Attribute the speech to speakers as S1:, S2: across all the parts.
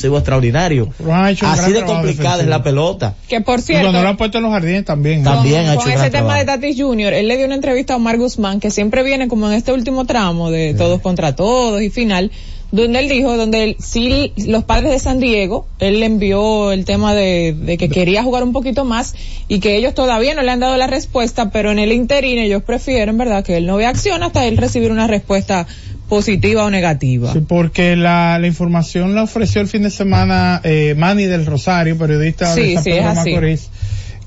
S1: defensivo extraordinario. Así de complicada es la pelota.
S2: Que por cierto.
S3: cuando lo han puesto en los jardines también.
S1: También
S2: con,
S1: ha hecho
S2: con ese tema de Tatis Jr., él le dio una entrevista a Omar Guzmán, que siempre viene como en este último tramo de todos contra todos y final, donde él dijo, donde él, sí, los padres de San Diego, él le envió el tema de, de que quería jugar un poquito más y que ellos todavía no le han dado la respuesta, pero en el interín ellos prefieren, ¿verdad?, que él no vea acción hasta él recibir una respuesta positiva o negativa.
S3: Sí, porque la, la información la ofreció el fin de semana eh, Manny del Rosario, periodista
S2: Sí,
S3: de San
S2: sí,
S3: Pedro
S2: es así.
S3: Macorís,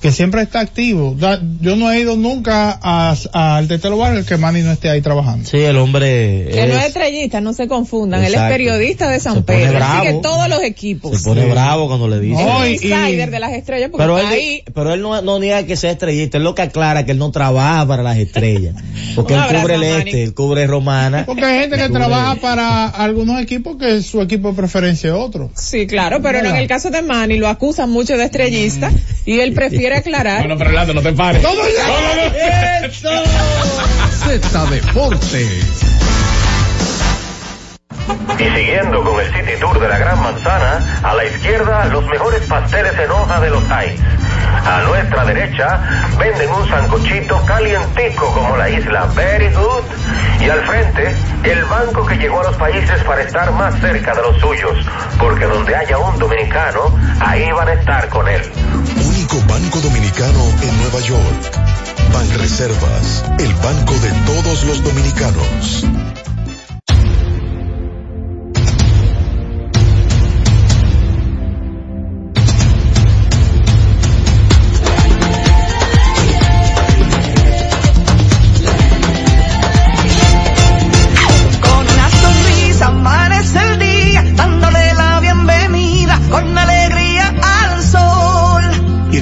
S3: que siempre está activo. Da- yo no he ido nunca a- al Tetelo Bar el que Manny no esté ahí trabajando.
S1: Sí, el hombre
S2: Que no es
S1: es-
S2: estrellista, no se confundan. Él es
S1: Exacto.
S2: periodista de San
S1: Se pone
S2: Pedro.
S1: Bravo.
S2: sigue todos los equipos.
S1: se pone bravo cuando le dice.
S3: No,
S2: Es
S3: y-
S2: un insider de las estrellas porque
S1: Pero
S2: está
S1: él,
S2: ahí.
S1: pero él no, no niega que sea estrellista, él lo que aclara que él no trabaja para las estrellas. Porque él cubre el este, él cubre Romana.
S3: Porque hay gente que
S1: Cubre-
S3: trabaja para algunos equipos que su equipo de preferencia es otro.
S2: Sí, claro, pero no en el caso de Manny lo acusan mucho de estrellista y él prefiere aclarar.
S4: Bueno, pero Orlando, no te pares.
S3: ¡Todo ya!
S5: Z Deportes.
S6: Y siguiendo con el City Tour de la Gran Manzana, a la izquierda los mejores pasteles en hoja de los Heights. A nuestra derecha venden un sancochito calientico como la isla Very Good. Y al frente, el banco que llegó a los países para estar más cerca de los suyos. Porque donde haya un dominicano, ahí van a estar con él.
S7: Banco dominicano en Nueva York. Banreservas, el banco de todos los dominicanos.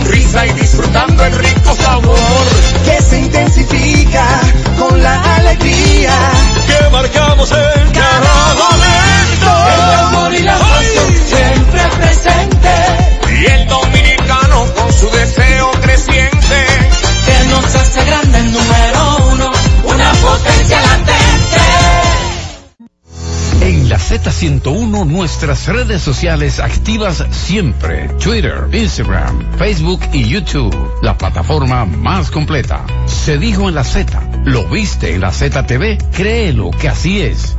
S8: Sonrisa y disfrutando el rico sabor
S9: que se intensifica con la alegría.
S8: que marcamos en cada momento.
S9: El amor y la pasión siempre presente.
S8: Y el dominicano
S5: 101, nuestras redes sociales activas siempre. Twitter, Instagram, Facebook y YouTube. La plataforma más completa. Se dijo en la Z. ¿Lo viste en la Z TV? Créelo que así es.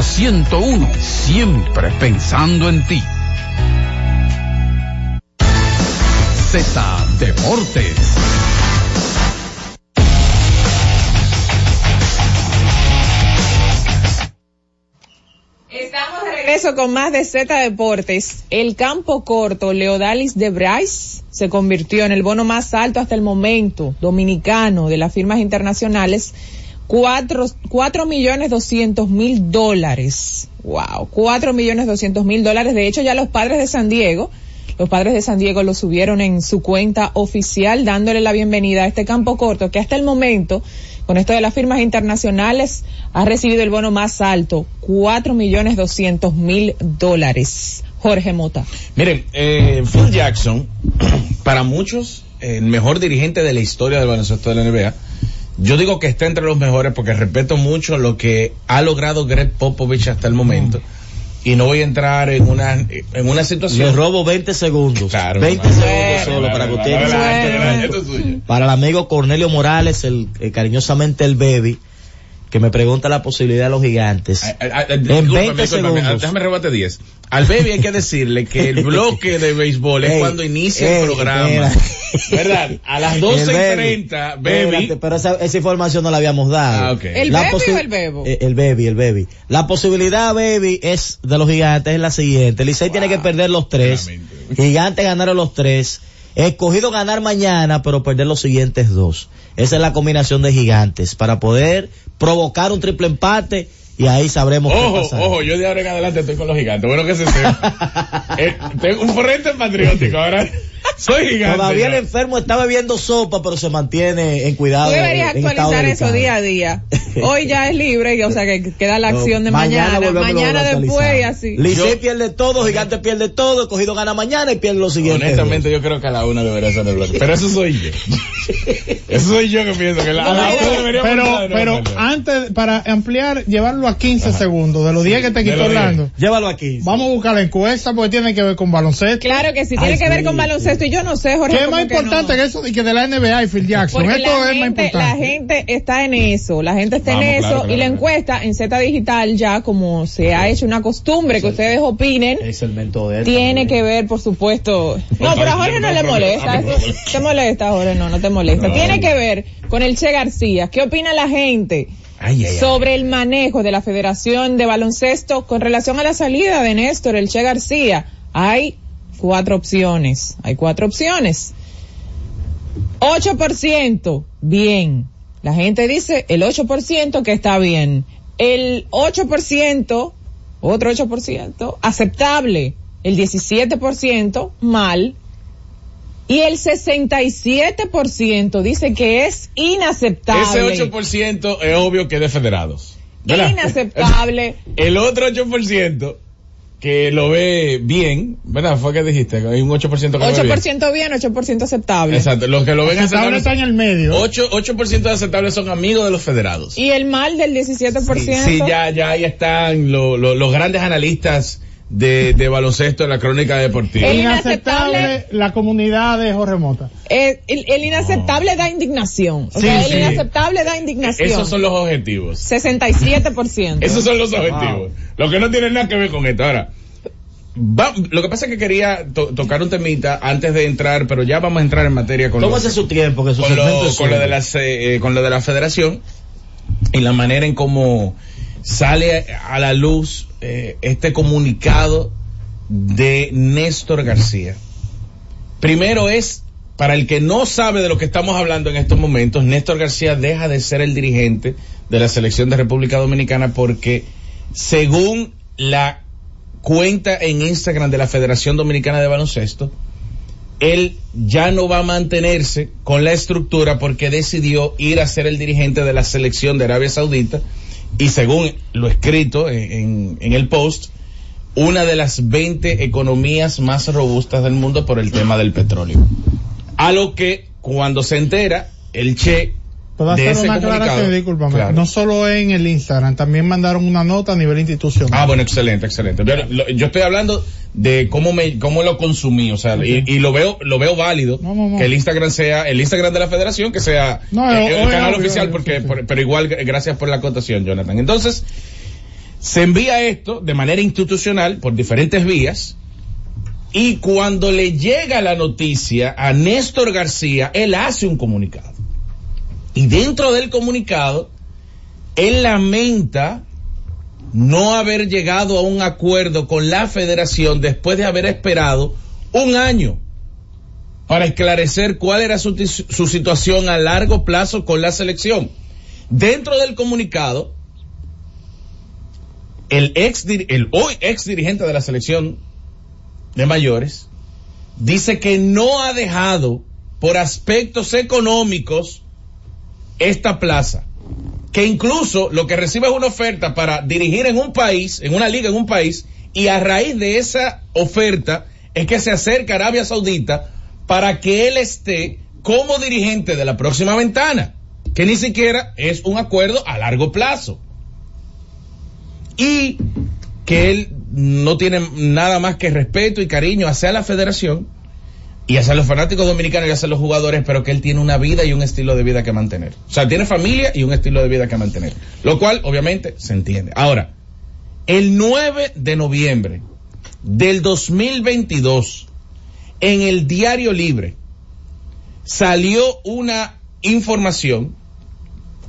S5: Z101, siempre pensando en ti. Z Deportes.
S2: Estamos de regreso con más de Z Deportes. El campo corto Leodalis de Bryce se convirtió en el bono más alto hasta el momento dominicano de las firmas internacionales. Cuatro, cuatro millones doscientos mil dólares. Wow, cuatro millones doscientos mil dólares. De hecho, ya los padres de San Diego, los padres de San Diego lo subieron en su cuenta oficial dándole la bienvenida a este campo corto que hasta el momento con esto de las firmas internacionales, ha recibido el bono más alto, cuatro millones doscientos mil dólares. Jorge Mota.
S4: Miren, eh, Phil Jackson, para muchos, el mejor dirigente de la historia del baloncesto de la NBA. Yo digo que está entre los mejores porque respeto mucho lo que ha logrado Greg Popovich hasta el momento. Y no voy a entrar en una, en una situación.
S1: Le robo 20 segundos.
S4: Claro,
S1: 20
S4: hermano.
S1: segundos solo para que ustedes. Para el amigo Cornelio Morales, el, eh, cariñosamente el baby, que me pregunta la posibilidad de los gigantes.
S4: Ah, ah, ah,
S1: en
S4: discúlpame,
S1: 20
S4: discúlpame,
S1: segundos.
S4: déjame rebate 10. Al baby hay que decirle que el bloque de béisbol es
S1: Ey,
S4: cuando inicia
S1: ey,
S4: el programa. ¿Verdad? A las
S1: El
S4: 12 y
S1: baby.
S4: 30, baby.
S1: Pero esa, esa información no la habíamos dado.
S4: Ah, ok.
S2: ¿El
S1: La
S2: baby
S1: posi-
S2: o el bebo?
S1: Eh, El baby, el baby. La posibilidad, baby, es de los gigantes es la siguiente. Licey tiene que perder los tres.
S4: Claramente.
S1: Gigantes ganaron los tres. Escogido ganar mañana, pero perder los siguientes dos. Esa es la combinación de gigantes para poder provocar un triple empate y ahí sabremos qué
S4: Ojo,
S1: pasa.
S4: ojo, yo de ahora en adelante estoy con los gigantes. Bueno que se sepa. Eh, tengo un frente patriótico ahora. Soy gigante.
S1: Todavía el enfermo está bebiendo sopa, pero se mantiene en cuidado.
S2: Tú deberías
S1: en
S2: actualizar eso día a día. Hoy ya es libre, o sea que queda la acción de mañana, mañana,
S1: a
S2: después y así.
S1: Licey pierde todo, Gigante pierde todo, Escogido gana mañana y pierde los siguientes.
S4: Honestamente, yo creo que a la una debería ser el bloque. Pero eso soy yo. Eso soy yo que pienso que la, a la una debería
S3: Pero,
S4: no,
S3: pero antes, para ampliar, llevarlo a 15 segundos de los 10 que te quitó
S4: los 10.
S3: Orlando.
S1: Llévalo aquí.
S3: Vamos a buscar la encuesta porque tiene que ver con baloncesto.
S2: Claro que sí,
S1: Ay,
S2: tiene que ver con baloncesto y yo no sé, Jorge.
S3: ¿Qué es más
S2: que
S3: importante
S2: no.
S3: que eso de que de la NBA y Phil Jackson?
S2: Porque
S3: Esto
S2: la
S3: es más
S2: gente,
S3: importante.
S2: la gente está en eso, la gente está
S4: Vamos,
S2: en eso
S4: claro,
S2: y
S4: claro,
S2: la encuesta en Z Digital ya como se ha hecho una costumbre que ustedes opinen,
S1: Es el de él
S2: tiene
S1: también.
S2: que ver, por supuesto. No, pero a Jorge no le molesta. ¿Te molesta, Jorge? No, no te molesta.
S4: No.
S2: Tiene que ver con el Che García. ¿Qué opina la gente
S4: Ay, ay, ay.
S2: sobre el manejo de la Federación de Baloncesto con relación a la salida de Néstor, el Che García? Hay cuatro opciones. Hay cuatro opciones. 8%, bien. La gente dice el 8% que está bien. El 8%, otro 8%, aceptable. El 17%, mal. Y el 67% dice que es inaceptable.
S4: Ese 8% es obvio que es de federados. ¿verdad?
S2: Inaceptable.
S4: El otro 8% que lo ve bien, ¿verdad? Fue que dijiste, que hay un 8% que lo ve bien.
S2: 8% bien, 8% aceptable.
S4: Exacto, los que lo ven
S3: Aceptable está en
S4: aceptables,
S3: el medio.
S4: 8, 8% de aceptables son amigos de los federados.
S2: Y el mal del 17%.
S4: Sí, ya, ya ahí están lo- lo- los grandes analistas de, de baloncesto de la crónica deportiva.
S2: El
S3: Inaceptable la comunidad de Jorge Mota.
S2: Eh, el, el inaceptable da indignación. O
S3: Sí,
S2: sea,
S3: sí.
S2: el inaceptable da indignación.
S4: Esos son los objetivos.
S2: 67%.
S4: Esos son los objetivos. Lo que no tiene nada que ver con esto. Ahora, va- lo que pasa es que quería to- tocar un temita antes de entrar, pero ya vamos a entrar en materia con, lo,
S1: Tómase su tiempo, que su
S4: con, lo-
S1: es
S4: con lo de eh, eh, con lo de la federación y la manera en cómo sale a la luz eh, este comunicado de Néstor García. Primero es, para el que no sabe de lo que estamos hablando en estos momentos, Néstor García deja de ser el dirigente de la selección de República Dominicana porque según la cuenta en Instagram de la Federación Dominicana de Baloncesto, él ya no va a mantenerse con la estructura porque decidió ir a ser el dirigente de la selección de Arabia Saudita y según lo escrito en, en- el post, una de las 20 economías más robustas del mundo por el tema del petróleo. A lo que cuando se entera, el Che
S3: Puedo hacer una aclaración, discúlpame.
S4: Claro.
S3: No solo en el Instagram, también mandaron una nota a nivel institucional.
S4: Ah, bueno, excelente, excelente. Yo, lo- yo estoy hablando de cómo me, cómo lo consumí, o sea, y, y lo veo, lo veo válido
S3: No, no, no.
S4: que el Instagram sea, el Instagram de la Federación que sea eh, el canal oficial, porque, por- pero igual, gracias por la acotación, Jonathan. Entonces, se envía esto de manera institucional por diferentes vías. Y cuando le llega la noticia a Néstor García, él hace un comunicado. Y dentro del comunicado, él lamenta no haber llegado a un acuerdo con la federación después de haber esperado un año para esclarecer cuál era su, situación a largo plazo con la selección. Dentro del comunicado, el ex, el hoy ex dirigente de la selección de mayores dice que no ha dejado por aspectos económicos esta plaza que incluso lo que recibe es una oferta para dirigir en un país, en una liga en un país, y a raíz de esa oferta es que se acerca a Arabia Saudita para que él esté como dirigente de la próxima ventana, que ni siquiera es un acuerdo a largo plazo. Y que él no tiene nada más que respeto y cariño hacia la federación y hacia los fanáticos dominicanos y hacia los jugadores, pero que él tiene una vida y un estilo de vida que mantener. O sea, tiene familia y un estilo de vida que mantener. Lo cual, obviamente, se entiende. Ahora, el 9 de noviembre del 2022, en el Diario Libre, salió una información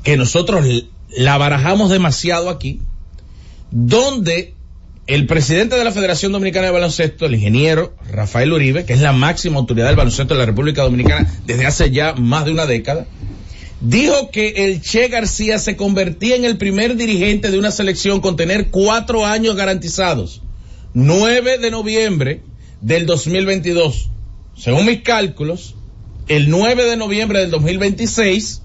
S4: que nosotros la barajamos demasiado aquí, donde el presidente de la Federación Dominicana de Baloncesto, el ingeniero Rafael Uribe, que es la máxima autoridad del baloncesto de la República Dominicana desde hace ya más de una década, dijo que el Che García se convertía en el primer dirigente de una selección con tener cuatro años garantizados. 9 de noviembre del 2022. Según mis cálculos, el 9 de noviembre del 2026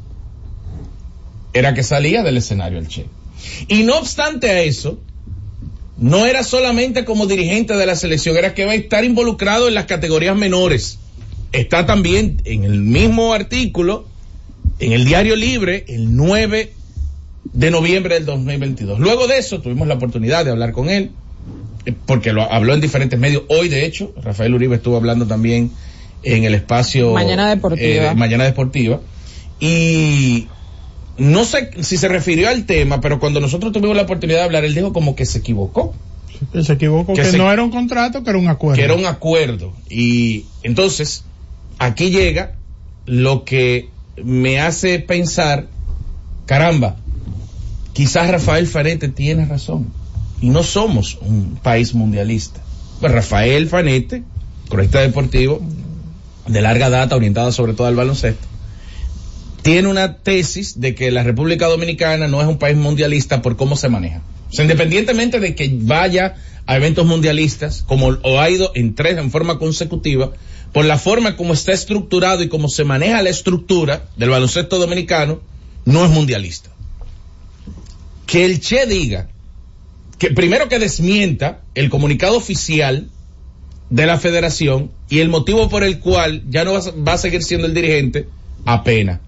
S4: era que salía del escenario el Che. Y no obstante a eso, no era solamente como dirigente de la selección, era que va a estar involucrado en las categorías menores. Está también en el mismo artículo, en el Diario Libre, el 9 de noviembre del 2022. Luego de eso tuvimos la oportunidad de hablar con él, eh, porque lo habló en diferentes medios. Hoy, de hecho, Rafael Uribe estuvo hablando también en el espacio
S2: Mañana Deportiva.
S4: eh, Mañana Deportiva. Y no sé si se refirió al tema, pero cuando nosotros tuvimos la oportunidad de hablar, él dijo como que se equivocó,
S3: se equivocó,
S4: Que
S3: que,
S4: se-
S3: no era un contrato, que era un acuerdo.
S4: que era un acuerdo. Y entonces, aquí llega lo que me hace pensar, caramba, quizás Rafael Fanete tiene razón. Y no somos un país mundialista. Pues Rafael Fanete, cronista deportivo, de larga data, orientada sobre todo al baloncesto, tiene una tesis de que la República Dominicana no es un país mundialista por cómo se maneja. O sea, independientemente de que vaya a eventos mundialistas, como o ha ido en tres en forma consecutiva, por la forma como está estructurado y cómo se maneja la estructura del baloncesto dominicano, no es mundialista. Que el Che diga, que primero que desmienta el comunicado oficial de la federación y el motivo por el cual ya no va a- va a seguir siendo el dirigente, apena.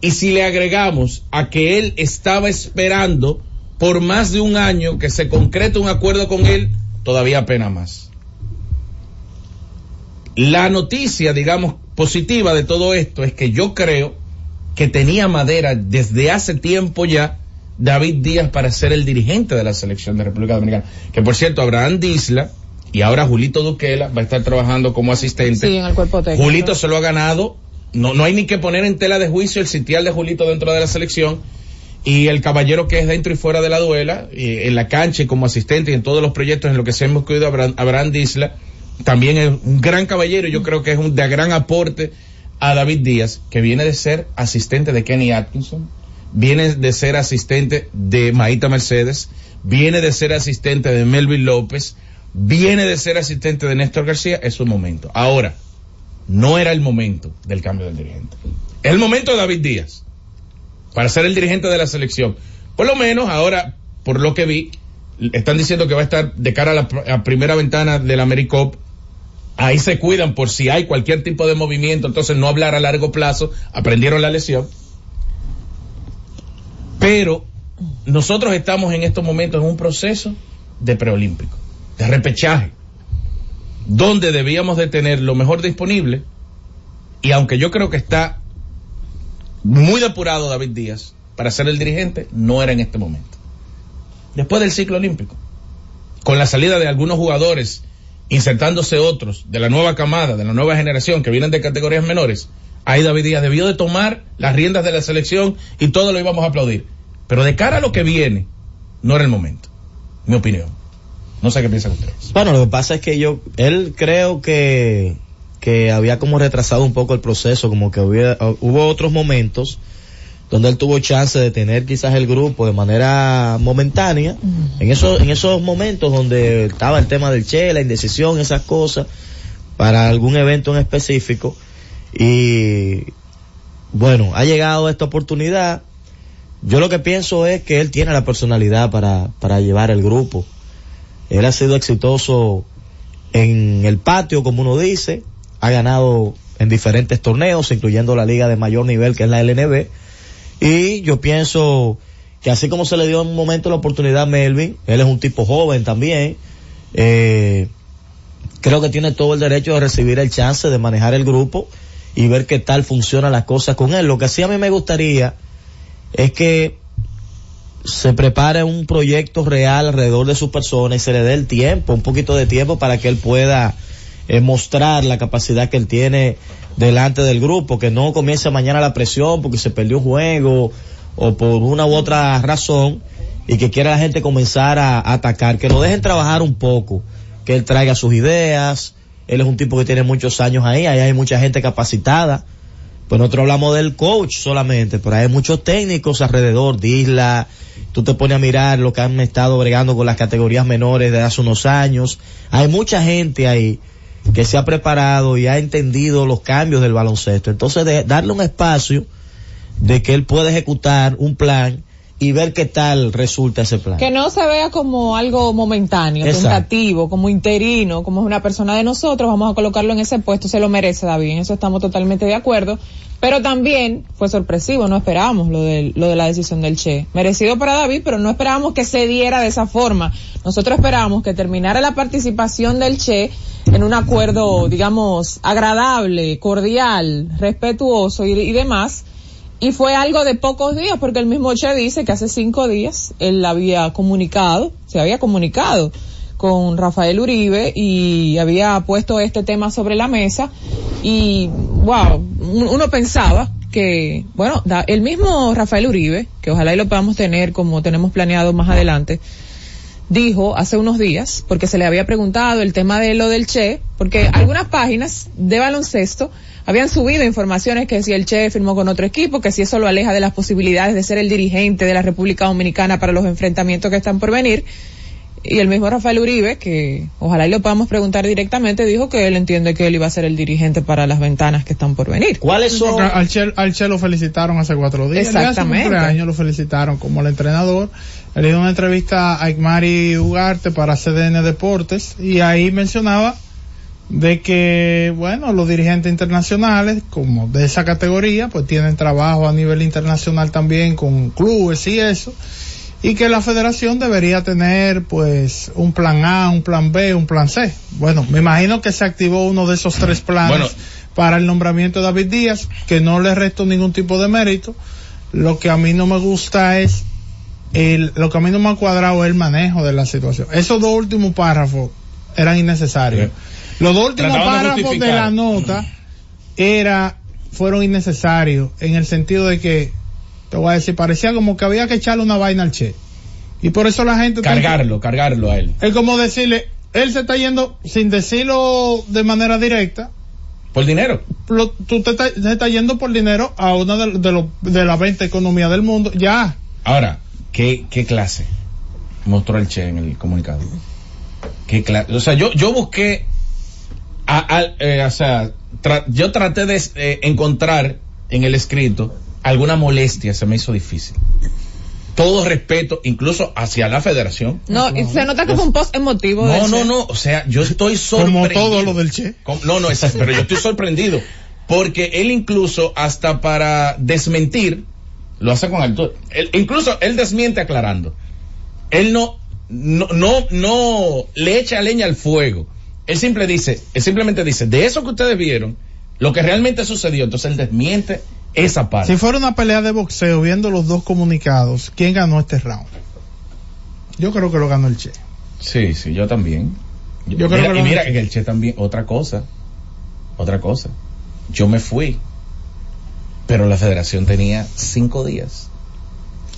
S4: Y si le agregamos a que él estaba esperando por más de un año que se concrete un acuerdo con él, todavía apena más. La noticia, digamos, positiva de todo esto es que yo creo que tenía madera desde hace tiempo ya David Díaz para ser el dirigente de la selección de República Dominicana. Que por cierto, Abraham Disla y ahora Julito Duquela va a estar trabajando como asistente.
S2: Sí, en el cuerpo técnico.
S4: Julito se lo ha ganado. No, no hay ni que poner en tela de juicio el sitial de Julito dentro de la selección. Y el caballero que es dentro y fuera de la duela, y en la cancha y como asistente y en todos los proyectos en los que se hemos cuidado Abraham, Abraham Disla, también es un gran caballero y yo creo que es un de gran aporte a David Díaz, que viene de ser asistente de Kenny Atkinson, viene de ser asistente de Maíta Mercedes, viene de ser asistente de Melvin López, viene de ser asistente de Néstor García, es su momento. Ahora, no era el momento del cambio del dirigente. Es el momento de David Díaz para ser el dirigente de la selección. Por lo menos ahora, por lo que vi, están diciendo que va a estar de cara a la primera ventana del AmeriCop. Ahí se cuidan por si hay cualquier tipo de movimiento, entonces no hablar a largo plazo, aprendieron la lección. Pero nosotros estamos en estos momentos en un proceso de preolímpico, de repechaje, donde debíamos de tener lo mejor disponible y aunque yo creo que está muy depurado David Díaz para ser el dirigente, no era en este momento. Después del ciclo olímpico, con la salida de algunos jugadores, insertándose otros de la nueva camada, de la nueva generación que vienen de categorías menores, ahí David Díaz debió de tomar las riendas de la selección y todo lo íbamos a aplaudir. Pero de cara a lo que viene, no era el momento. Mi opinión. No sé qué piensan ustedes.
S1: Bueno, lo que pasa es que yo, él creo que, que había como retrasado un poco el proceso, como que hubiera- hubo otros momentos donde él tuvo chance de tener quizás el grupo de manera momentánea, en esos, en esos momentos donde estaba el tema del Che, la indecisión, esas cosas, para algún evento en específico, y bueno, ha llegado esta oportunidad, yo lo que pienso es que él tiene la personalidad para, para llevar el grupo. Él ha sido exitoso en el patio, como uno dice, ha ganado en diferentes torneos, incluyendo la liga de mayor nivel que es la LNB. Y yo pienso que así como se le dio en un momento la oportunidad a Melvin, él es un tipo joven también, eh, creo que tiene todo el derecho de recibir el chance de manejar el grupo y ver qué tal funcionan las cosas con él. Lo que sí a mí me gustaría es que se prepare un proyecto real alrededor de su persona y se le dé el tiempo, un poquito de tiempo para que él pueda eh, mostrar la capacidad que él tiene delante del grupo, que no comience mañana la presión porque se perdió un juego o por una u otra razón y que quiera la gente comenzar a, a atacar, que lo dejen trabajar un poco, que él traiga sus ideas, él es un tipo que tiene muchos años ahí, ahí hay mucha gente capacitada, pues nosotros hablamos del coach solamente, pero hay muchos técnicos alrededor de Isla, tú te pones a mirar lo que han estado bregando con las categorías menores de hace unos años, hay mucha gente ahí que se ha preparado y ha entendido los cambios del baloncesto, entonces de, darle un espacio de que él pueda ejecutar un plan y ver qué tal resulta ese plan.
S2: Que no se vea como algo momentáneo,
S1: Exacto.
S2: tentativo, como interino, como es una persona de nosotros, vamos a colocarlo en ese puesto, se lo merece David, en eso estamos totalmente de acuerdo. Pero también fue sorpresivo, no esperábamos lo de, lo de la decisión del Che. Merecido para David, pero no esperábamos que se diera de esa forma. Nosotros esperábamos que terminara la participación del Che en un acuerdo, digamos, agradable, cordial, respetuoso y, y demás. Y fue algo de pocos días, porque el mismo Che dice que hace cinco días él había comunicado, se había comunicado con Rafael Uribe y había puesto este tema sobre la mesa. Y wow, uno pensaba que, bueno, da- el mismo Rafael Uribe, que ojalá y lo podamos tener como tenemos planeado más adelante, dijo hace unos días, porque se le había preguntado el tema de lo del Che, porque algunas páginas de baloncesto habían subido informaciones que si el Che firmó con otro equipo, que si eso lo aleja de las posibilidades de ser el dirigente de la República Dominicana para los enfrentamientos que están por venir. Y el mismo Rafael Uribe, que ojalá y lo podamos preguntar directamente, dijo que él entiende que él iba a ser el dirigente para las ventanas que están por venir.
S1: ¿Cuáles son?
S3: Al Che, al Che lo felicitaron hace cuatro días.
S2: Exactamente.
S3: Hace años lo felicitaron como el entrenador. Él dio una entrevista a Ikmari Ugarte para CDN Deportes y ahí mencionaba de que, bueno, los dirigentes internacionales, como de esa categoría, pues tienen trabajo a nivel internacional también con clubes y eso, y que la federación debería tener, pues, un plan A, un plan B, un plan C. Bueno, me imagino que se activó uno de esos tres planes
S4: Bueno.
S3: para el nombramiento de David Díaz, que no le resto ningún tipo de mérito. Lo que a mí no me gusta es el, lo que a mí no me ha cuadrado es el manejo de la situación. Esos dos últimos párrafos eran innecesarios. Los dos últimos
S4: de
S3: párrafos de la nota era, fueron innecesarios en el sentido de que, te voy a decir, parecía como que había que echarle una vaina al Che. Y por eso la gente...
S4: Cargarlo, cargarlo a él.
S3: Es como decirle, él se está yendo, sin decirlo de manera directa,
S4: Por dinero.
S3: lo- tú te, está- te estás yendo por dinero a una de, de, los- de las 20 economías del mundo. Ya.
S4: Ahora, ¿qué, qué clase mostró el Che en el comunicado? ¿Qué clase? O sea, yo, yo busqué, a- eh, o sea, tra- yo traté de eh, encontrar en el escrito alguna molestia, se me hizo difícil. Todo respeto, incluso hacia la federación.
S2: No, y se nota que fue un post emotivo.
S4: No,
S2: del
S4: no,
S2: Che.
S4: no, o sea, yo estoy
S3: Como
S4: sorprendido.
S3: todo lo del Che.
S4: Com- No, no, es, pero yo estoy sorprendido. Porque él incluso, hasta para desmentir, lo hace con alto. Él- incluso él desmiente aclarando. Él no, no, no, no le echa leña al fuego. Él simple dice, él simplemente dice, de eso que ustedes vieron, lo que realmente sucedió, entonces él desmiente esa parte.
S3: Si fuera una pelea de boxeo viendo los dos comunicados, ¿quién ganó este round? Yo creo que lo ganó el Che.
S4: Sí, sí, yo también.
S3: Yo creo
S4: mira,
S3: que lo
S4: y mira que el Che también, otra cosa, otra cosa. Yo me fui, pero la federación tenía cinco días.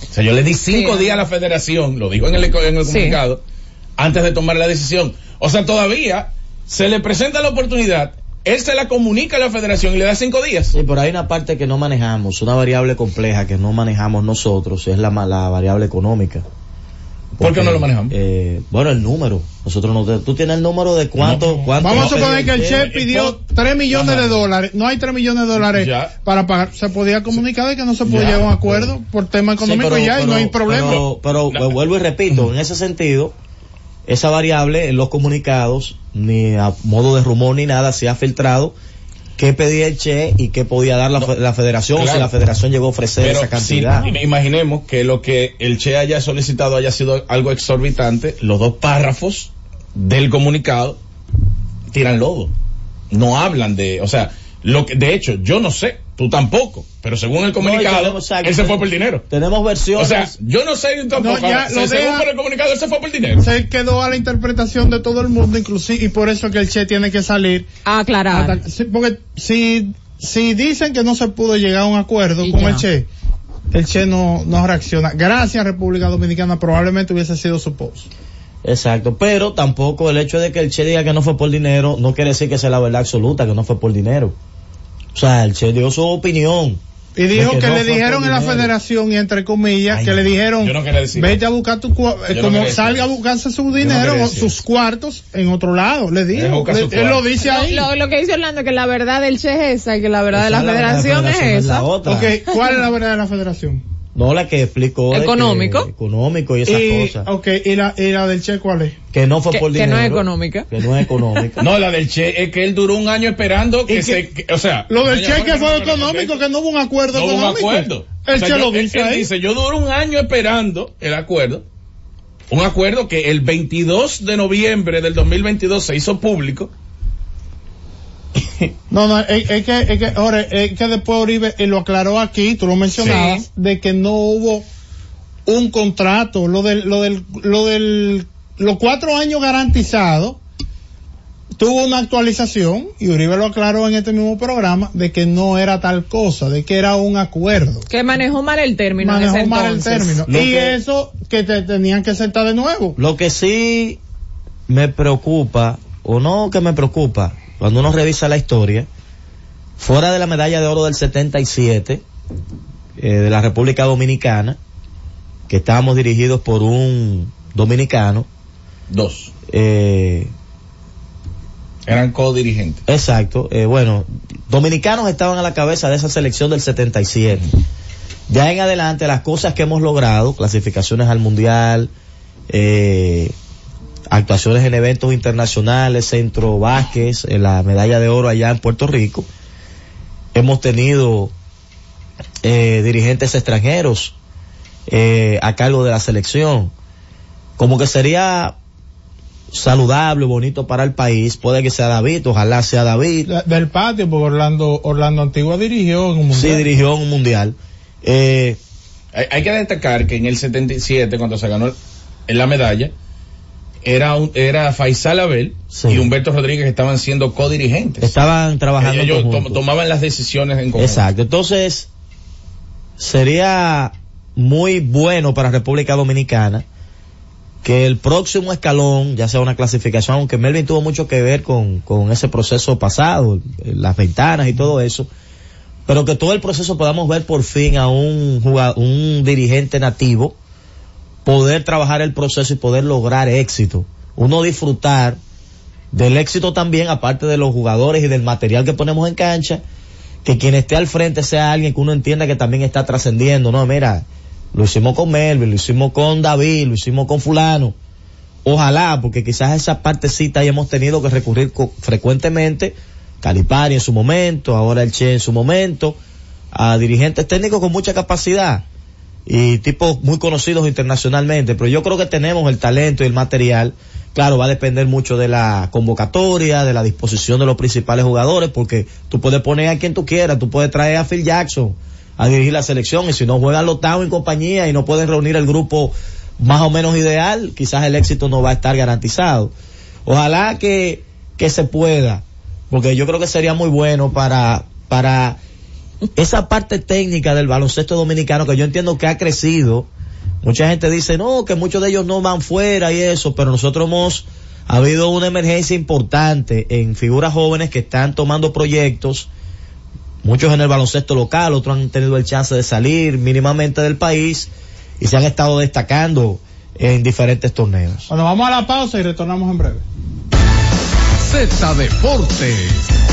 S4: O sea, yo le di cinco
S2: Sí.
S4: días a la federación, lo dijo en el, en el
S2: Sí.
S4: comunicado, antes de tomar la decisión. O sea, todavía se le presenta la oportunidad, él se la comunica a la federación y le da cinco días.
S1: Sí, pero hay una parte que no manejamos, una variable compleja que no manejamos nosotros, es la, variable económica.
S4: ¿Por qué no lo manejamos?
S1: Eh, bueno, el número. Nosotros no, te- tú tienes el número de cuánto, cuánto
S3: Vamos a suponer que el
S1: pedir
S3: Che pidió
S4: por-
S3: 3 millones
S4: Ajá.
S3: de dólares. No hay 3 millones de dólares
S4: Ya.
S3: para pagar. Se podía comunicar de que no se podía
S4: Ya,
S3: llegar a un acuerdo por tema
S1: Sí,
S3: económico
S1: pero-
S3: y ya, y no hay problema.
S1: Pero, pero,
S4: No.
S1: vuelvo y repito, en ese sentido, esa variable en los comunicados, ni a modo de rumor ni nada, se ha filtrado qué pedía el Che y qué podía dar la, la federación, o
S4: Claro.
S1: si la federación llegó a ofrecer
S4: Pero
S1: esa cantidad.
S4: si imaginemos que lo que el Che haya solicitado haya sido algo exorbitante, los dos párrafos del comunicado tiran lodo. No hablan de, o sea, lo que, de hecho, yo no sé, tú tampoco, pero según el comunicado,
S1: tenemos- exacto.
S4: él se fue por el dinero.
S1: Tenemos versiones.
S4: O sea, yo no sé tampoco.
S3: No, ya
S4: ahora,
S3: lo
S4: se- según por el comunicado, él se fue por el dinero.
S3: Se quedó a la interpretación de todo el mundo, inclusive, y por eso que el Che tiene que salir.
S2: A aclarar.
S3: Hasta- sí, porque si, si dicen que no se pudo llegar a un acuerdo
S2: Y
S3: con
S2: ya.
S3: el Che, el Che no, no reacciona. Gracias, República Dominicana, probablemente hubiese sido su post.
S1: Exacto, pero tampoco el hecho de que el Che diga que no fue por dinero no quiere decir que sea la verdad absoluta, que no fue por dinero. O sea, el Che dio su opinión.
S3: Y dijo que,
S1: que no
S3: le dijeron en la federación y entre comillas
S1: Ay,
S3: que le dijeron
S4: no
S3: vete a buscar tu cua- eh, como salga a buscarse su dinero o sus cuartos en otro lado le dijo Le- él lo dice ahí
S2: lo- lo que dice Orlando es que la verdad del Che es esa y que la verdad de la
S1: es
S2: federación es
S1: federación,
S2: esa.
S1: la otra.
S3: Ok, ¿cuál es la verdad de la federación?
S1: No la que explicó. que-
S2: Económico.
S1: económico y esas
S3: y,
S1: cosas.
S3: ok, ¿y la, y la del Che cuál es?
S1: Que no fue
S2: Que-
S1: por
S2: que
S1: dinero.
S2: no es económica.
S1: Que no es económica.
S4: No, la del Che es que él duró un año esperando que
S3: que-
S4: se, que- o sea.
S3: Lo del Che que fue económico, que no hubo un acuerdo
S4: No hubo un
S3: económico.
S4: acuerdo.
S3: El
S4: O sea,
S3: Che
S4: yo-
S3: lo dice
S4: él, él
S3: ahí.
S4: dice, yo duré un año esperando el acuerdo. Un acuerdo que el 22 de noviembre del 2022 se hizo público.
S3: No, no, es, es que, es que, ahora, es que después Oribe eh, lo aclaró aquí, tú lo mencionabas,
S2: Sí.
S3: de que no hubo un contrato, lo del, lo del, lo del, los cuatro años garantizados, tuvo una actualización, y Uribe lo aclaró en este mismo programa, de que no era tal cosa, de que era un acuerdo.
S2: Que manejó mal el término en
S3: Manejó
S2: ese
S3: mal el término.
S1: Lo
S3: y
S1: que-
S3: eso que te tenían que sentar de nuevo.
S1: Lo que sí me preocupa, o no que me preocupa, cuando uno revisa la historia, fuera de la medalla de oro del 77, eh, de la República Dominicana, que estábamos dirigidos por un dominicano,
S4: Dos.
S1: eh,
S4: Eran co-dirigentes.
S1: Exacto. eh, bueno, dominicanos estaban a la cabeza de esa selección del 77. Ya en adelante las cosas que hemos logrado, clasificaciones al mundial, eh, actuaciones en eventos internacionales, Centro Vázquez, en la medalla de oro allá en Puerto Rico, hemos tenido eh, dirigentes extranjeros eh, a cargo de la selección. Como que sería saludable, bonito para el país, puede que sea David, ojalá sea David,
S3: De- del patio, porque Orlando, Orlando Antigua dirigió en un
S1: sí
S3: mundial.
S1: dirigió en un mundial. Eh,
S4: Hay, hay que destacar que en el 77, cuando se ganó en la medalla, era un, era Faisal Abel
S1: Sí.
S4: y Humberto Rodríguez que estaban siendo co-dirigentes.
S1: estaban trabajando
S4: Ellos tom- tomaban las decisiones en conjunto.
S1: Exacto. Entonces, sería muy bueno para República Dominicana que el próximo escalón, ya sea una clasificación, aunque Melvin tuvo mucho que ver con, con ese proceso pasado, eh, las ventanas y todo eso, pero que todo el proceso podamos ver por fin a un un dirigente nativo, poder trabajar el proceso y poder lograr éxito. Uno disfrutar del éxito también, aparte de los jugadores y del material que ponemos en cancha, que quien esté al frente sea alguien que uno entienda que también está trascendiendo, no, mira, lo hicimos con Melvin, lo hicimos con David, lo hicimos con fulano. Ojalá, porque quizás esa partecita ahí hemos tenido que recurrir frecuentemente, Calipari en su momento, ahora el Che en su momento, a dirigentes técnicos con mucha capacidad y tipos muy conocidos internacionalmente, pero yo creo que tenemos el talento y el material. Claro, va a depender mucho de la convocatoria, de la disposición de los principales jugadores, porque tú puedes poner a quien tú quieras, tú puedes traer a Phil Jackson a dirigir la selección y si no juegan Lotao en compañía y no pueden reunir el grupo más o menos ideal, quizás el éxito no va a estar garantizado. Ojalá que, que se pueda, porque yo creo que sería muy bueno para, para esa parte técnica del baloncesto dominicano que yo entiendo que ha crecido. Mucha gente dice, no, que muchos de ellos no van fuera y eso, pero nosotros hemos, ha habido una emergencia importante en figuras jóvenes que están tomando proyectos, muchos en el baloncesto local, otros han tenido el chance de salir mínimamente del país y se han estado destacando en diferentes torneos.
S3: Bueno, vamos a la pausa y retornamos en breve.
S5: Z Deportes.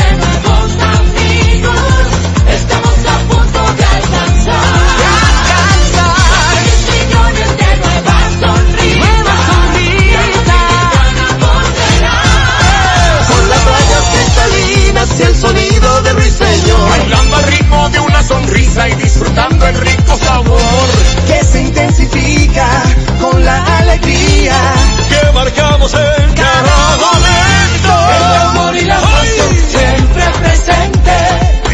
S10: Sonrisa y disfrutando el rico sabor
S11: que se intensifica con la alegría
S10: que marcamos en cada momento.
S9: El amor y la pasión siempre presente.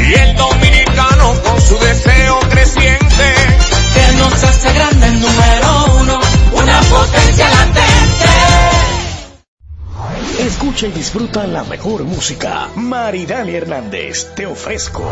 S10: Y el dominicano con su deseo creciente.
S9: Que nos hace grande el número uno, una potencia latente.
S12: Escucha y disfruta la mejor música. Maridani Hernández, te ofrezco.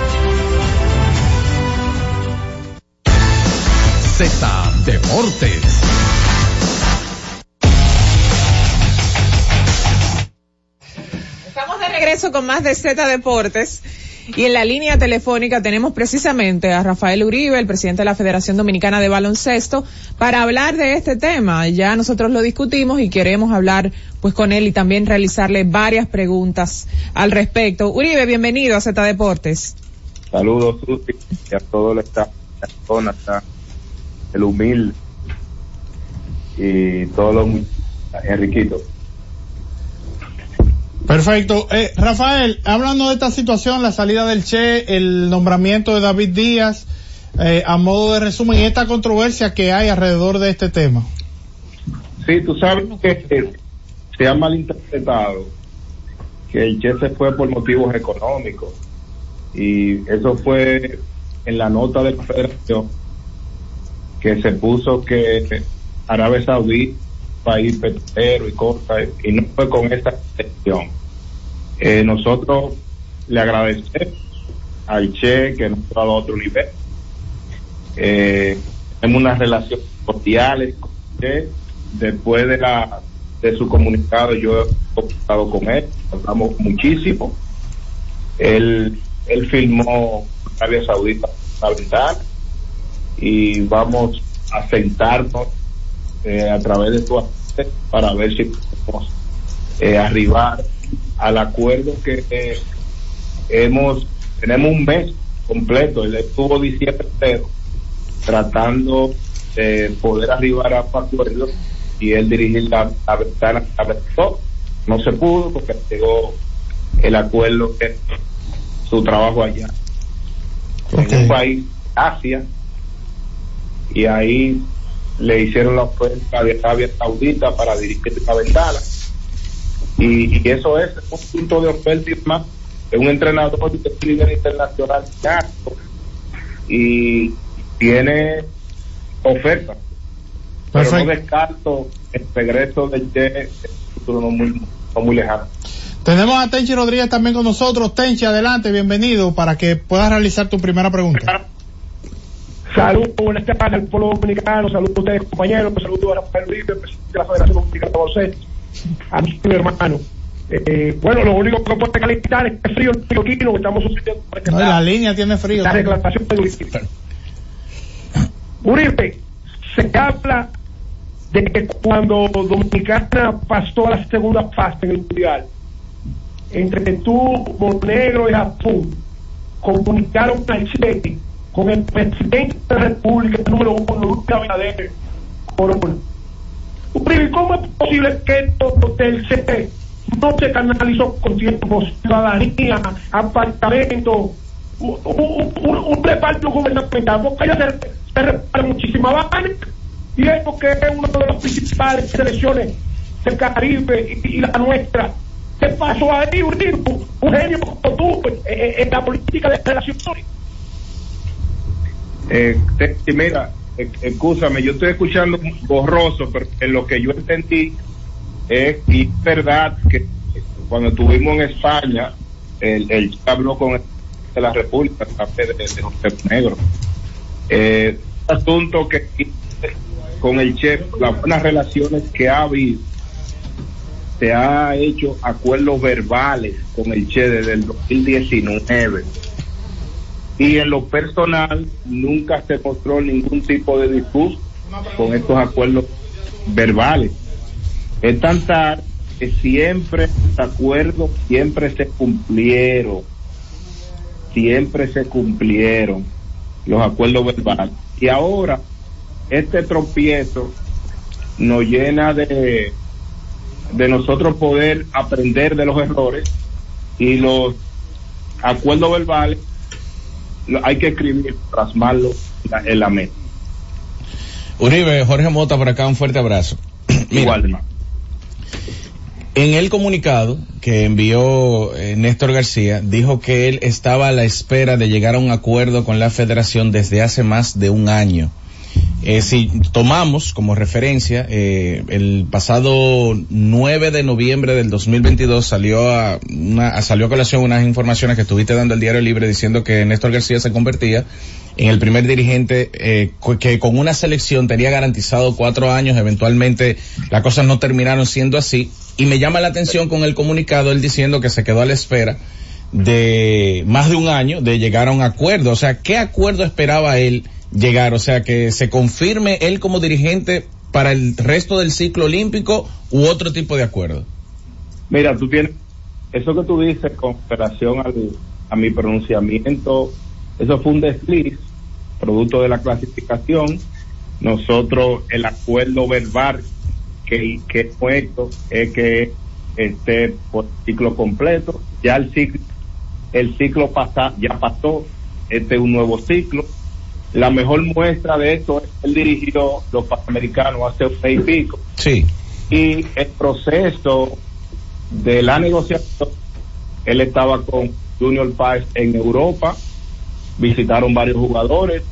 S5: Z Deportes.
S2: Estamos de regreso con más de Z Deportes. Y en la línea telefónica tenemos precisamente a Rafael Uribe, el presidente de la Federación Dominicana de Baloncesto, para hablar de este tema. Ya nosotros lo discutimos y queremos hablar pues con él y también realizarle varias preguntas al respecto. Uribe, bienvenido a Z Deportes.
S13: Saludos, Susi, y a todo el staff, la zona, está el humilde y todos los mu- Enriquito.
S3: Perfecto. Eh, Rafael, hablando de esta situación, la salida del Che, el nombramiento de David Díaz, eh, a modo de resumen, y esta controversia que hay alrededor de este tema.
S13: Sí, tú sabes que eh, se ha malinterpretado que el Che se fue por motivos económicos y eso fue en la nota de la federación que se puso que Arabia Saudí país petrolero y cosas y no fue con esa intención eh, nosotros le agradecemos al Che que nos ha dado otro nivel. Eh, tenemos unas relaciones cordiales con Che. Después de la de su comunicado yo he comunicado con él hablamos muchísimo. Él él firmó Arabia Saudita la ventana y vamos a sentarnos eh, a través de su agente para ver si podemos eh, arribar al acuerdo que eh, hemos tenemos un mes completo él estuvo diciembre entero tratando de poder arribar a un acuerdo y él dirigir la, la ventana no se pudo porque llegó el acuerdo que su trabajo allá. En un país Asia y ahí le hicieron la oferta de Arabia Saudita para dirigir la ventana y, y eso es un punto de oferta y más de un entrenador de nivel internacional y tiene oferta pero no
S3: Perfecto.
S13: descarto el regreso del Che en un futuro no muy, no muy lejano
S3: Tenemos a Tenchi Rodríguez también con nosotros. Tenchi, adelante, bienvenido para que puedas realizar tu primera pregunta.
S14: Saludos, buenas tardes al pueblo dominicano, saludos a ustedes compañeros, saludos a Rafael Uribe, presidente de la Federación Dominicana de Baloncesto, a mi hermano. Eh, bueno, lo único que puede calentar es el frío neoquino que estamos sufriendo. este
S3: No,
S14: lado.
S3: la línea tiene frío.
S14: La reclamación de Uribe. Uribe, se habla de que cuando Dominicana pasó a la segunda fase en el Mundial, entre tú, Monegro y Japón, comunicaron al Che con el presidente de la República, número uno, Luis Abinader, Corona. ¿cómo es posible que esto del Che no se canalizó con tiempo, ciudadanía, apartamento, un, un, un, un reparto gubernamental? Porque allá se, se reparte muchísima vaina y es porque es una de las principales selecciones del Caribe y, la nuestra. ¿Qué pasó ahí, Uribe? Un genio como tú eh, eh, en la política de relaciones.
S13: Eh, mira, eh, escúchame, yo estoy escuchando borroso, pero en lo que yo entendí es, y es verdad que cuando estuvimos en España, el, el habló con el de la República, café de, de José Negro. Eh, un asunto que con el Che, las buenas relaciones que ha habido, se ha hecho acuerdos verbales con el Che desde el 2019 y en lo personal nunca se mostró ningún tipo de disgusto con estos acuerdos verbales. Es tan tal que siempre los acuerdos siempre se cumplieron, siempre se cumplieron los acuerdos verbales. Y ahora este tropiezo nos llena de, de nosotros poder aprender de los errores y los acuerdos verbales hay que escribir, plasmarlo en la- en la mente.
S4: Uribe, Jorge Mota por acá, un fuerte abrazo. Mira, En el comunicado que envió eh, Néstor García, dijo que él estaba a la espera de llegar a un acuerdo con la federación desde hace más de un año. Eh, si tomamos como referencia, eh, el pasado 9 de noviembre del 2022 salió a, una, salió a colación unas informaciones que estuviste dando al Diario Libre diciendo que Néstor García se convertía en el primer dirigente eh, que con una selección tenía garantizado cuatro años, eventualmente las cosas no terminaron siendo así, y me llama la atención con el comunicado él diciendo que se quedó a la espera de más de un año de llegar a un acuerdo, o sea, ¿qué acuerdo esperaba él llegar? O sea, que se confirme él como dirigente para el resto del ciclo olímpico u otro tipo de acuerdo.
S13: Mira, tú tienes, eso que tú dices con relación al, a mi pronunciamiento, eso fue un desliz, producto de la clasificación. Nosotros, el acuerdo verbal que, que hemos hecho es que esté por ciclo completo. Ya el ciclo, el ciclo pasa, ya pasó, este es un nuevo ciclo. La mejor muestra de esto es que él dirigió los Panamericanos hace un mes y pico.
S4: Sí.
S13: Y el proceso de la negociación, él estaba con Junior Páez en Europa, visitaron varios jugadores,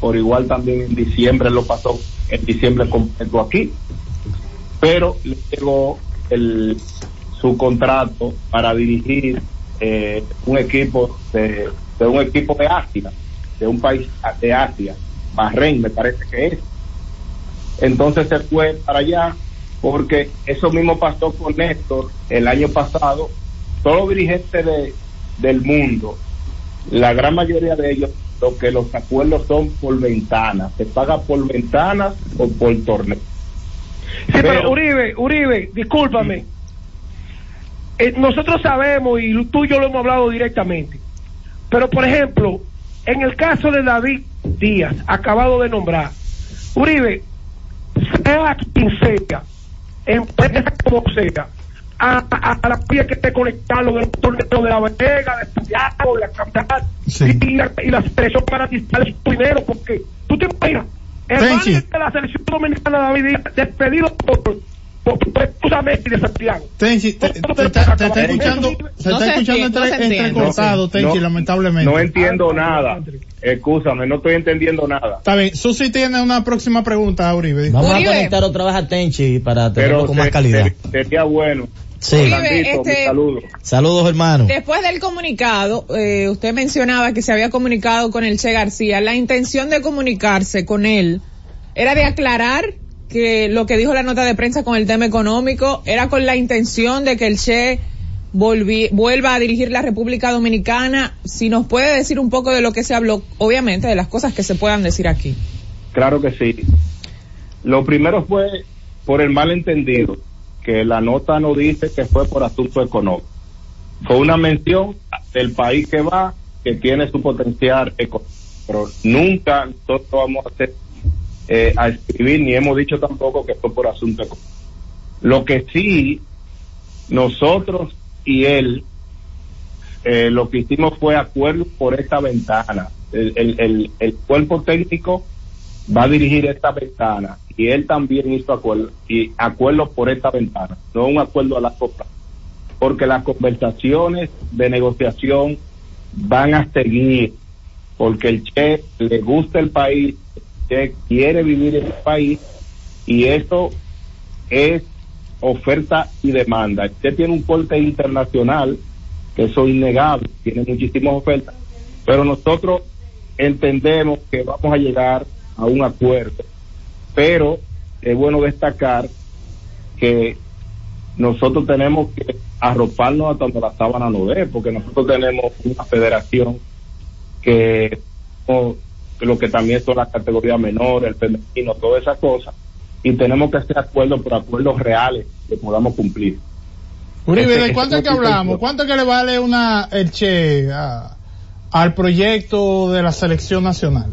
S13: por igual también en diciembre lo pasó, en diciembre completo aquí, pero le llegó el, su contrato para dirigir eh, un equipo de, de un equipo de Asia, de un país de Asia, Bahrein me parece que es. Entonces se fue para allá porque eso mismo pasó con Néstor el año pasado. Todos los dirigentes de, del mundo, la gran mayoría de ellos, lo que los acuerdos son por ventanas, se paga por ventanas o por torneo.
S14: Sí, pero, Uribe, Uribe, discúlpame. Eh, nosotros sabemos, y tú y yo lo hemos hablado directamente, pero por ejemplo, en el caso de David Díaz, acabado de nombrar, Uribe, sea quien sea, empresa como sea, a, a, a la pía que esté conectado del torneo de la Vega, de Santiago, de la capital, y, y la, y la selección para disparar su dinero, porque tú te imaginas, el de la selección dominicana David Díaz, despedido por, por, por excusa Messi de Santiago.
S3: Tenchi, te, te está, te está escuchando, se está escuchando entrecortado, Tenchi,
S13: No,
S3: lamentablemente.
S13: No entiendo nada. Escúchame, no estoy entendiendo nada.
S3: Está bien, Susi tiene una próxima pregunta, Uribe.
S1: Vamos a conectar otra vez a Tenchi para tenerlo
S13: Pero
S1: con más calidad.
S13: se- sería bueno.
S1: Sí.
S2: Uribe, este-
S13: saludos.
S1: Saludos, hermano.
S2: Después del comunicado, eh, usted mencionaba que se había comunicado con el Che García. La intención de comunicarse con él era de aclarar que lo que dijo la nota de prensa con el tema económico era con la intención de que el Che volvi- vuelva a dirigir la República Dominicana. Si nos puede decir un poco de lo que se habló, obviamente de las cosas que se puedan decir aquí.
S13: Claro que sí. Lo primero fue por el malentendido, que la nota no dice que fue por asunto económico. fue una mención del país que va, que tiene su potencial económico, pero nunca nosotros vamos a hacer eh, a escribir, ni hemos dicho tampoco que fue por asunto. Lo que sí, nosotros y él, eh, lo que hicimos fue acuerdo por esta ventana. El, el, el, cuerpo técnico va a dirigir esta ventana y él también hizo acuerdo y acuerdo por esta ventana, no un acuerdo a largo plazo, porque las conversaciones de negociación van a seguir, porque el Che le gusta el país, quiere vivir en el país y eso es oferta y demanda. Che tiene un corte internacional, que eso es innegable, tiene muchísimas ofertas, pero nosotros entendemos que vamos a llegar a un acuerdo. Pero es bueno destacar que nosotros tenemos que arroparnos hasta donde la sábana no dé, porque nosotros tenemos una federación que lo que también son las categorías menores, el femenino, todas esas cosas, y tenemos que hacer acuerdos por acuerdos reales que podamos cumplir.
S3: Uribe,
S13: Este-
S3: ¿de cuánto es que
S13: este-
S3: hablamos? ¿Cuánto es que le vale una el Che a- al proyecto de la selección nacional?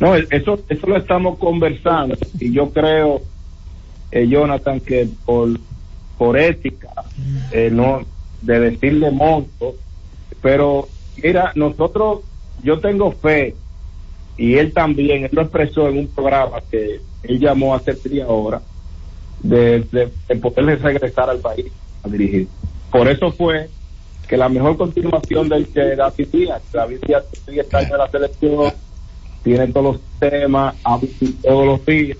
S13: No, eso, eso lo estamos conversando y yo creo, eh, Jonathan, que por, por ética, eh, no, de decirle monto, pero mira, nosotros, yo tengo fe y él también, él lo expresó en un programa que él llamó hace tres horas, de, de, de poderle regresar al país a dirigir. Por eso fue que la mejor continuación del que David Díaz, David Díaz 10 años en la selección, tiene todos los temas, habla todos los días,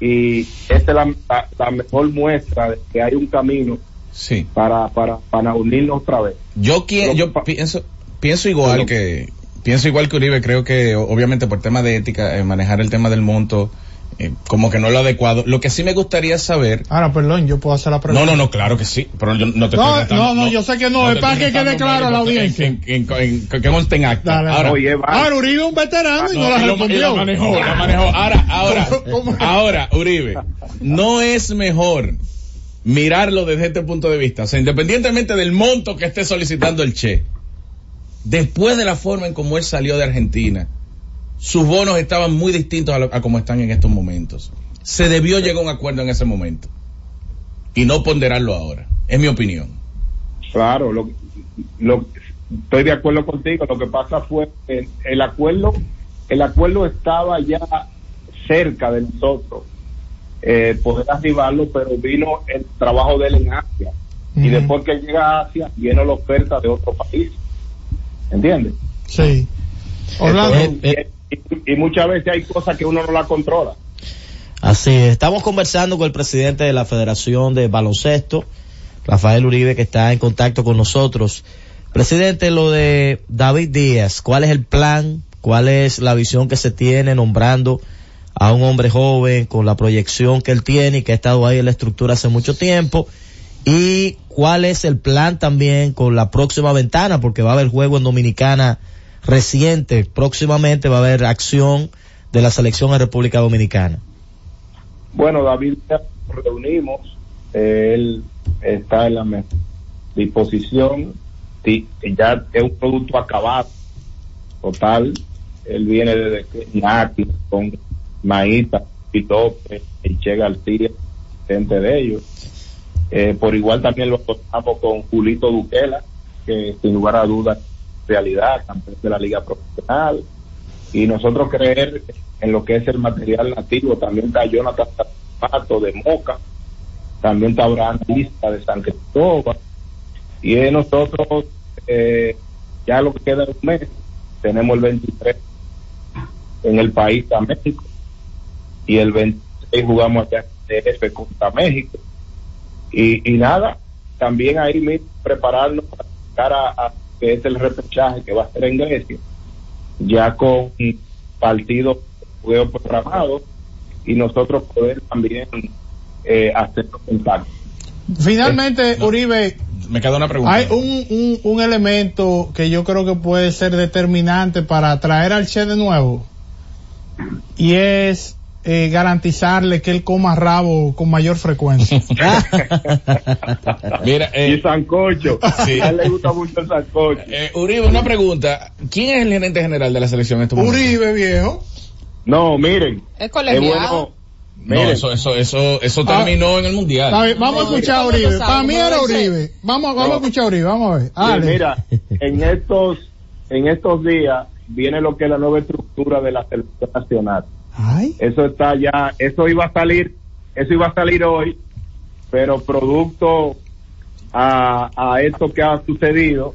S13: y esta es la, la- la mejor muestra de que hay un camino
S4: Sí.
S13: para, para, para unirnos otra vez.
S4: Yo quiero, yo pienso, pienso igual que, pienso igual que Uribe, creo que obviamente por tema de ética, eh, manejar el tema del monto, eh, como que no es lo adecuado. Lo que sí me gustaría saber,
S3: Ahora, perdón, yo puedo hacer la
S4: no,
S3: pregunta.
S4: no, no, claro que sí, pero yo no te
S3: No,
S4: estoy tratando-
S3: no, no, yo sé que no, es para que quede claro a la audiencia.
S4: en- en- en- en- que conste en acta.
S3: Dale.
S4: Ahora,
S13: Oye, va.
S3: Ahora, Uribe es un veterano y no, la
S4: lo- y
S3: respondió.
S4: lo manejó, lo manejó. Ahora, ahora, ahora, Uribe, no es mejor mirarlo desde este punto de vista, o sea, independientemente del monto que esté solicitando el Che, después de la forma en cómo él salió de Argentina, sus bonos estaban muy distintos a, lo- a como están en estos momentos. Se debió llegar a un acuerdo en ese momento y no ponderarlo ahora. Es mi opinión.
S13: Claro, lo, lo, estoy de acuerdo contigo. Lo que pasa fue que el acuerdo, el acuerdo estaba ya cerca de nosotros eh, poder arribarlo, pero vino el trabajo de él en Asia. Y después que llega a Asia, viene la oferta de otro país. ¿Entiendes?
S3: Sí. Orlando.
S13: Entonces, y, y muchas veces hay cosas que uno no la controla.
S1: Así es. Estamos conversando con el presidente de la Federación de Baloncesto, Rafael Uribe, que está en contacto con nosotros. Presidente, lo de David Díaz, ¿cuál es el plan? ¿Cuál es la visión que se tiene nombrando a un hombre joven con la proyección que él tiene y que ha estado ahí en la estructura hace mucho tiempo? ¿Y cuál es el plan también con la próxima ventana? Porque va a haber juego en Dominicana reciente. Próximamente va a haber acción de la selección en República Dominicana.
S13: Bueno, David, nos reunimos, eh, él está en la disposición, ya es un producto acabado, total, él viene desde Iñaki, con Maíta, Pitope, Che García, gente de ellos. Eh, por igual también lo contamos con Julito Duquela, que sin lugar a dudas, realidad, campeón de la liga profesional, y nosotros creer en lo que es el material nativo. También está Jonathan Pato de Moca, también está Abraham Lista de San Cristóbal, y nosotros, eh, ya lo que queda de un mes, tenemos el 23 en el país a México, y el 26 jugamos allá en contra México, y, y nada, también ahí mismo prepararnos para a que es el repechaje que va a ser en Grecia, ya con partidos juego programado y nosotros poder también eh, hacer los contactos.
S3: Finalmente, Uribe,
S4: Me queda una pregunta.
S3: hay un, un, un elemento que yo creo que puede ser determinante para traer al Che de nuevo y es eh, garantizarle que él coma rabo con mayor frecuencia.
S4: Mira, eh,
S13: y sancocho.
S4: Sí.
S13: A él le gusta mucho el sancocho.
S4: eh, Uribe, una pregunta. ¿Quién es el gerente general de la selección en estos momentos?
S3: Uribe, viejo.
S13: No, miren.
S2: Es
S13: Es
S2: colegiado.
S13: bueno.
S4: No, eso, eso, eso, eso terminó en el mundial.
S3: Vamos a escuchar a Uribe. Para mí era. Uribe. Vamos, vamos
S13: No.
S3: a escuchar a Uribe, vamos a ver.
S13: Sí,
S3: Ale.
S13: mira, en estos, en estos días viene lo que es la nueva estructura de la selección nacional.
S3: Ay.
S13: Eso está ya, eso iba a salir, eso iba a salir hoy, pero producto a, a esto que ha sucedido,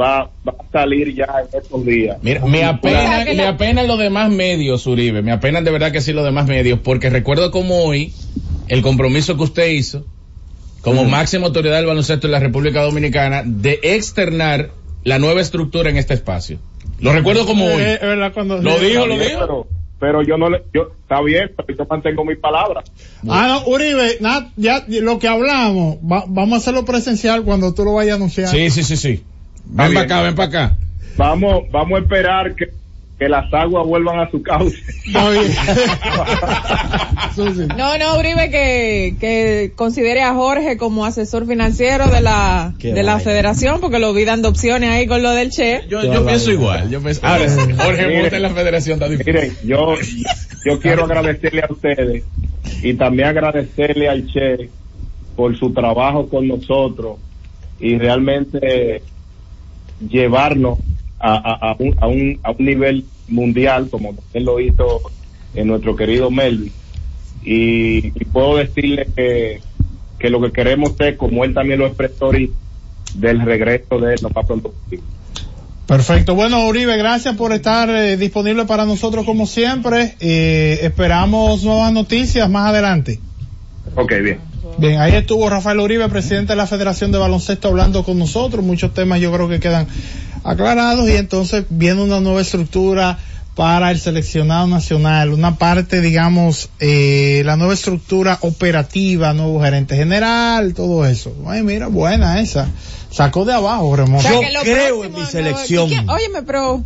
S13: va, va a salir ya en estos días.
S4: Mira, me apena, me
S2: la-
S4: apena los demás medios, Uribe. Me apenan de verdad que sí los demás medios, porque recuerdo como hoy el compromiso que usted hizo como máxima autoridad del baloncesto en la República Dominicana de externar la nueva estructura en este espacio. Lo recuerdo como hoy.
S3: Eh, es verdad, cuando-
S4: Lo dijo, lo dijo.
S13: Pero, yo no le, yo, está bien, pero yo mantengo mis palabras.
S3: Ah, no, Uribe, nada, ya lo que hablamos, va- vamos a hacerlo presencial cuando tú lo vayas a anunciar.
S4: Sí, sí, sí, sí. Ven para acá, ven para acá.
S13: Vamos, vamos a esperar que, que las aguas vuelvan a su cauce.
S2: No, no, Uribe, que, que considere a Jorge como asesor financiero de la,
S1: Qué
S2: de la federación, porque lo vi dando opciones ahí con lo del Che.
S4: Yo, yo pienso igual. Yo pienso, ahora, sí, Jorge
S13: Mire.
S4: Monte en la federación está difícil.
S13: Miren, yo, yo quiero agradecerle a ustedes y también agradecerle al Che por su trabajo con nosotros y realmente llevarnos a, a- a un, a, un, a un nivel mundial como él lo hizo en nuestro querido Melvin. Y, puedo decirle que, que lo que queremos es, como él también lo expresó ahorita, del regreso de él lo más pronto.
S3: Perfecto. Bueno, Uribe, gracias por estar eh, disponible para nosotros como siempre. Eh, esperamos nuevas noticias más adelante.
S13: Ok, bien.
S3: Bien, ahí estuvo Rafael Uribe, presidente de la Federación de Baloncesto, hablando con nosotros. Muchos temas yo creo que quedan aclarados y entonces viene una nueva estructura para el seleccionado nacional, una parte, digamos, eh, la nueva estructura operativa, nuevo gerente general, todo eso. Ay, mira, buena esa. Sacó de abajo, Remón.
S2: O sea,
S1: Yo creo en mi
S2: no,
S1: selección.
S2: ¿quién- Óyeme, pero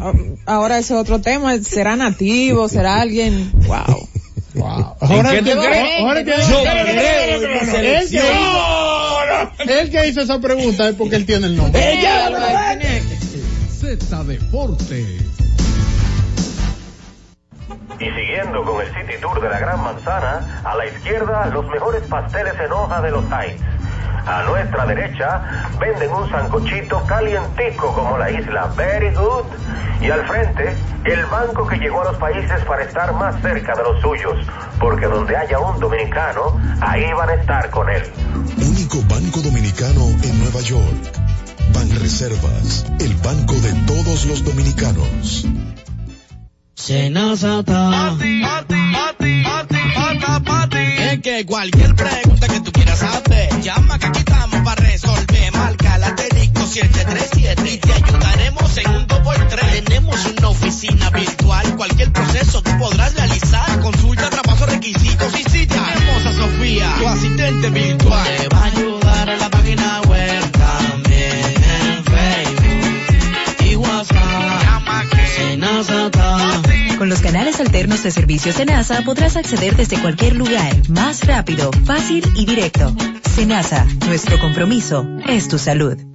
S2: ah, ahora ese otro tema, ¿será nativo? ¿Será alguien? Wow.
S3: Wow. Ahora
S4: qué tú crees?
S3: ahora el que-
S1: Yo creo.
S3: El que, el que hizo esa pregunta es porque él tiene el nombre.
S5: Z Deportes.
S6: Y siguiendo con el City Tour de la Gran Manzana, a la izquierda los mejores pasteles en hoja de los Heights. A nuestra derecha venden un sancochito calientico como la isla Very Good. Y al frente, el banco que llegó a los países para estar más cerca de los suyos. Porque donde haya un dominicano, ahí van a estar con él.
S7: Único banco dominicano en Nueva York. Banreservas, el banco de todos los dominicanos.
S9: Es que cualquier pregunta que tú quieras hacer, 737 y te ayudaremos en un 2x3. Tenemos una oficina virtual, cualquier proceso tú podrás realizar. Consulta, traspaso, requisitos y si tenemos a Sofía, tu asistente virtual. Te va a ayudar en la página web, también en Facebook y WhatsApp. Llama que
S15: Con los canales alternos de servicios de NASA podrás acceder desde cualquier lugar, más rápido, fácil y directo. Senasa, nuestro compromiso es tu salud.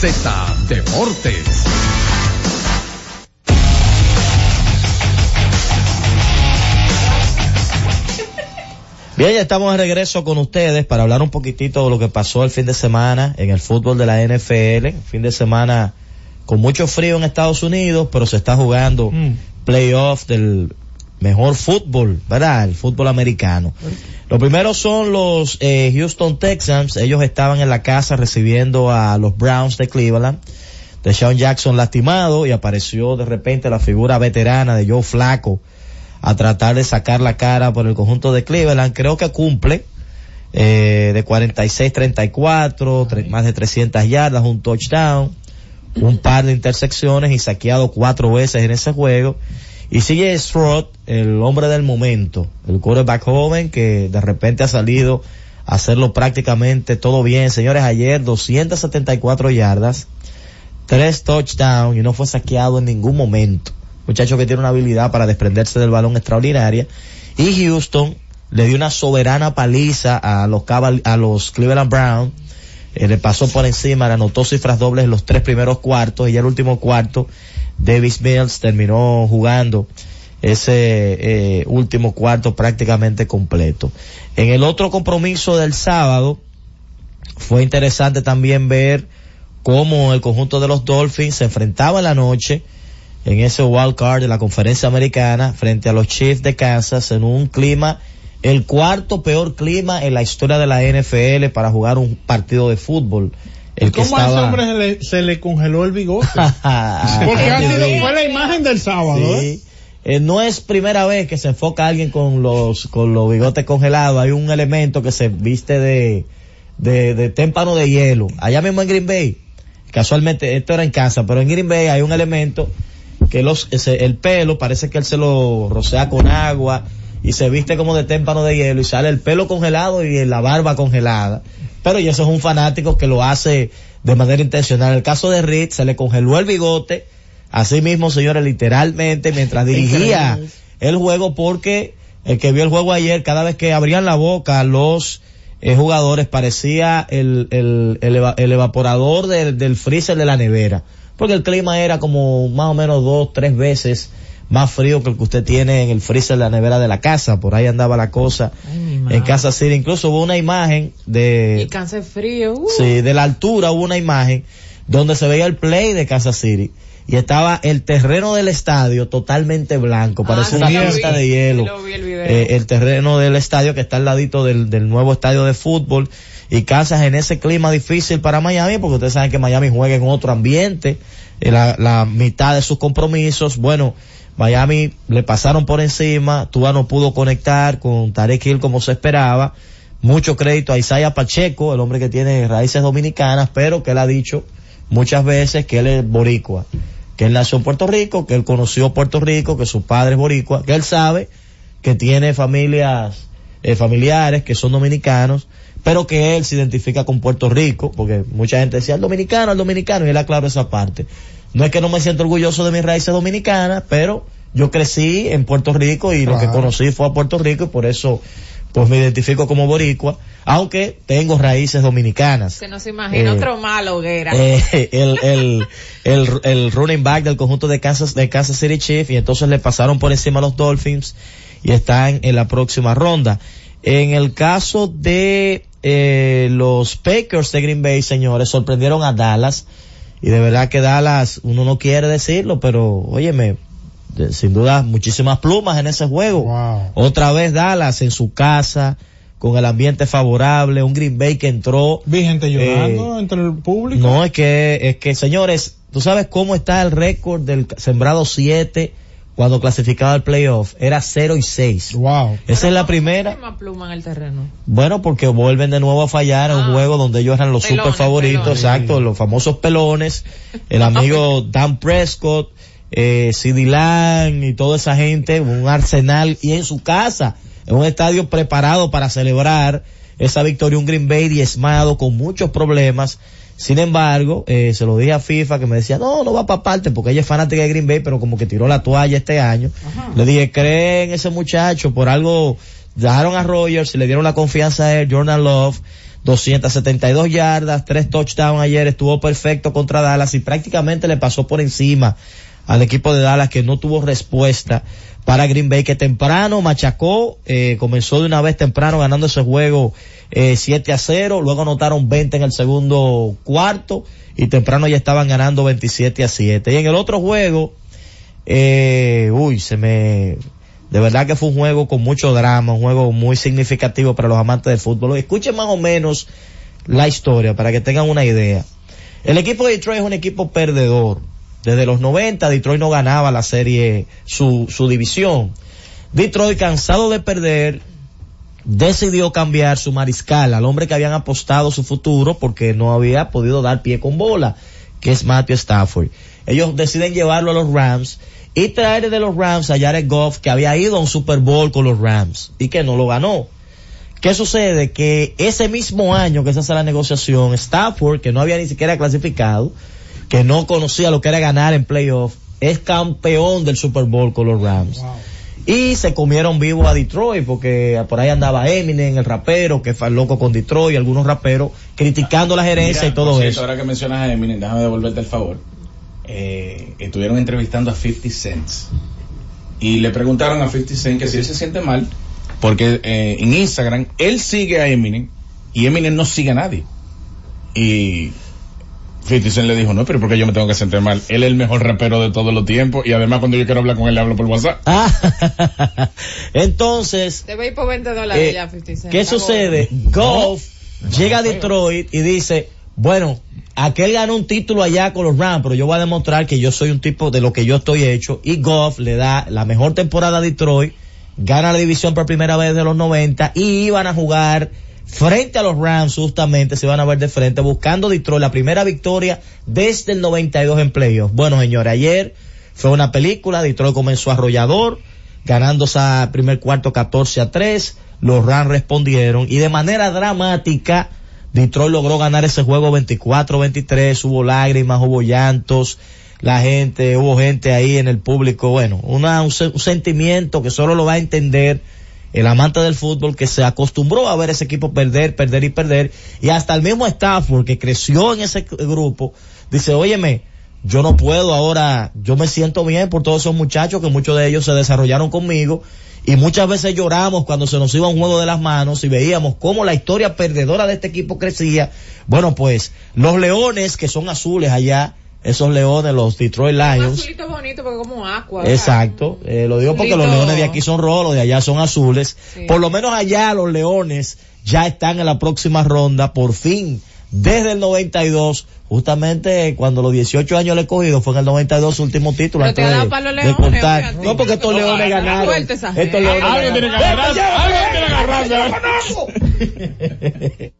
S5: Z Deportes.
S1: Bien, ya estamos de regreso con ustedes para hablar un poquitito de lo que pasó el fin de semana en el fútbol de la NFL. Fin de semana con mucho frío en Estados Unidos, pero se está jugando playoff del mejor fútbol, ¿verdad? El fútbol americano. Lo primero son los eh, Houston Texans. Ellos estaban en la casa recibiendo a los Browns de Cleveland. De Sean Jackson lastimado y apareció de repente la figura veterana de Joe Flaco a tratar de sacar la cara por el conjunto de Cleveland. Creo que cumple eh, de 46-34, más de 300 yardas, un touchdown, un par de intersecciones y saqueado cuatro veces en ese juego. Y sigue Stroud, el hombre del momento, el quarterback joven que de repente ha salido a hacerlo prácticamente todo bien. Señores, ayer 274 yardas, tres touchdowns y no fue saqueado en ningún momento. Muchacho que tiene una habilidad para desprenderse del balón extraordinaria. Y Houston le dio una soberana paliza a los, a los Cleveland Browns. Eh, le pasó por encima, le anotó cifras dobles en los tres primeros cuartos y ya el último cuarto Davis Mills terminó jugando ese eh, último cuarto prácticamente completo. En el otro compromiso del sábado fue interesante también ver cómo el conjunto de los Dolphins se enfrentaba en la noche en ese wild card de la conferencia americana frente a los Chiefs de Kansas en un clima el cuarto peor clima en la historia de la NFL para jugar un partido de fútbol. El que
S3: ¿Cómo a ese
S1: estaba...
S3: hombre se le, se le congeló el bigote? Porque ha sido, fue la imagen del sábado, ¿eh?
S1: Sí. Eh, no es primera vez que se enfoca a alguien con los, con los bigotes congelados. Hay un elemento que se viste de, de, de témpano de hielo. Allá mismo en Green Bay, casualmente, esto era en casa, pero en Green Bay hay un elemento que los, ese- el pelo parece que él se lo rocea con agua y se viste como de témpano de hielo y sale el pelo congelado y la barba congelada. Pero y eso es un fanático que lo hace de manera intencional. En el caso de Reed se le congeló el bigote, así mismo señores, literalmente mientras dirigía el juego porque el que vio el juego ayer, cada vez que abrían la boca los eh, jugadores parecía el, el, el, eva- el evaporador del, del freezer de la nevera. Porque el clima era como más o menos dos, tres veces más frío que el que usted tiene en el freezer de la nevera de la casa. Por ahí andaba la cosa en Casa City. Incluso hubo una imagen de...
S2: Y cáncer frío. uh.
S1: Sí, de la altura hubo una imagen donde se veía el play de Kansas City y estaba el terreno del estadio totalmente blanco, parece
S2: Ah, sí,
S1: una
S2: vi,
S1: de hielo.
S2: vi el.
S1: Eh, el terreno del estadio que está al ladito del, del nuevo estadio de fútbol y Kansas en ese clima difícil para Miami porque ustedes saben que Miami juega en otro ambiente, eh, la, la mitad de sus compromisos, bueno, Miami le pasaron por encima, Tua no pudo conectar con Tarek Hill como se esperaba, mucho crédito a Isaiah Pacheco, el hombre que tiene raíces dominicanas, pero que él ha dicho muchas veces que él es boricua, que él nació en Puerto Rico, que él conoció Puerto Rico, que su padre es boricua, que él sabe que tiene familias, eh, familiares que son dominicanos, pero que él se identifica con Puerto Rico, porque mucha gente decía el dominicano, el dominicano, y él aclaró esa parte. No es que no me siento orgulloso de mis raíces dominicanas, pero yo crecí en Puerto Rico y lo que conocí fue a Puerto Rico y por eso pues me identifico como boricua, aunque tengo raíces dominicanas.
S2: Se nos imagina
S1: Eh,
S2: otro malo, hoguera.
S1: Eh, el, el, el, el running back del conjunto de Kansas, de Kansas City Chiefs y entonces le pasaron por encima a los Dolphins y están en la próxima ronda. En el caso de eh, los Packers de Green Bay, señores, sorprendieron a Dallas y de verdad que Dallas, uno no quiere decirlo, pero óyeme, de- sin duda muchísimas plumas en ese juego.
S3: Wow.
S1: Otra vez Dallas en su casa, con el ambiente favorable, un Green Bay que entró
S3: Vi gente llorando
S1: Eh,
S3: entre el público.
S1: no, es que, es que señores, tú sabes cómo está el récord del sembrado 7 cuando clasificaba al playoff, era 0 y 6.
S3: Wow.
S1: Esa es la primera.
S2: Más pluma en el terreno.
S1: Bueno, porque vuelven de nuevo a fallar en un juego donde ellos eran los
S2: Pelones,
S1: super favoritos,
S2: pelones.
S1: exacto, los famosos pelones, el amigo Dan Prescott, eh, CD Lamb y toda esa gente, un arsenal y en su casa, en un estadio preparado para celebrar esa victoria, un Green Bay diezmado con muchos problemas. Sin embargo, eh, se lo dije a FIFA que me decía, no, no va para parte porque ella es fanática de Green Bay, pero como que tiró la toalla este año. Le dije, cree en ese muchacho, por algo dejaron a Rogers y le dieron la confianza a él, Jordan Love, 272 yardas, tres touchdowns ayer, estuvo perfecto contra Dallas y prácticamente le pasó por encima al equipo de Dallas que no tuvo respuesta para Green Bay que temprano machacó, eh, comenzó de una vez temprano ganando ese juego eh, 7 a 0, luego anotaron 20 en el segundo cuarto y temprano ya estaban ganando 27 a 7. Y en el otro juego, eh, uy, se me, de verdad que fue un juego con mucho drama, un juego muy significativo para los amantes del fútbol. Escuchen más o menos la historia para que tengan una idea. El equipo de Detroit es un equipo perdedor. Desde los 90 Detroit no ganaba la serie, su, división. Detroit cansado de perder, decidió cambiar su mariscal al hombre que habían apostado su futuro porque no había podido dar pie con bola, que es Matthew Stafford. Ellos deciden llevarlo a los Rams y traer de los Rams a Jared Goff que había ido a un Super Bowl con los Rams y que no lo ganó. ¿Qué sucede? Que ese mismo año que se hace la negociación, Stafford, que no había ni siquiera clasificado, que no conocía lo que era ganar en playoff, es campeón del Super Bowl con los Rams. Y se comieron vivo a Detroit porque por ahí andaba Eminem, el rapero, que fue loco con Detroit, algunos raperos, criticando la gerencia
S4: Mira,
S1: y todo
S4: cierto,
S1: eso.
S4: Ahora que mencionas a Eminem, déjame devolverte el favor. Eh, estuvieron entrevistando a 50 Cent y le preguntaron a 50 Cent que si él se siente mal porque eh, en Instagram él sigue a Eminem y Eminem no sigue a nadie. Y 50 Cent le dijo, no, pero ¿por qué yo me tengo que sentir mal? Él es el mejor rapero de todos los tiempos y además cuando yo quiero hablar con él le hablo por WhatsApp.
S1: Entonces,
S2: Te veis por 20 dólares
S1: Eh,
S2: ya, 50 Cent.
S1: ¿Qué sucede? Goff llega a Detroit y dice, bueno, aquel ganó un título allá con los Rams, pero yo voy a demostrar que yo soy un tipo de lo que yo estoy hecho. Y Goff le da la mejor temporada a Detroit, gana la división por primera vez de los 90 y iban a jugar frente a los Rams justamente, se iban a ver de frente, buscando Detroit la primera victoria desde el 92 en playoffs. Bueno, señores, ayer fue una película, Detroit comenzó arrollador, ganando ese primer cuarto 14 a 3, los Rams respondieron y de manera dramática Detroit logró ganar ese juego 24-23, hubo lágrimas, hubo llantos, la gente, hubo gente ahí en el público, bueno, una, un sentimiento que solo lo va a entender el amante del fútbol que se acostumbró a ver ese equipo perder, perder y perder, y hasta el mismo Stafford que creció en ese grupo, dice, óyeme, yo no puedo ahora, yo me siento bien por todos esos muchachos que muchos de ellos se desarrollaron conmigo y muchas veces lloramos cuando se nos iba un juego de las manos y veíamos cómo la historia perdedora de este equipo crecía. Bueno, pues los leones que son azules allá, esos leones, los Detroit
S2: Un
S1: Lions,
S2: azulito bonito porque como agua. ¿verdad?
S1: Exacto, eh, lo digo porque los
S2: Lindo.
S1: leones de aquí son rojos, los de allá son azules.
S2: Sí.
S1: Por lo menos allá los leones ya están en la próxima ronda, por fin, desde el 92, justamente cuando los 18 años le he cogido, fue en el 92 su último título.
S2: Pero te
S1: antes de-
S2: para los
S1: de
S2: leones,
S1: contar. No, porque estos leones
S2: no,
S1: ganaron. Estos leones
S2: Alguien tiene que agarrarse, alguien tiene que
S1: agarrarse.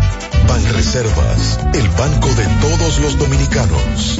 S7: Banreservas, el banco de todos los dominicanos.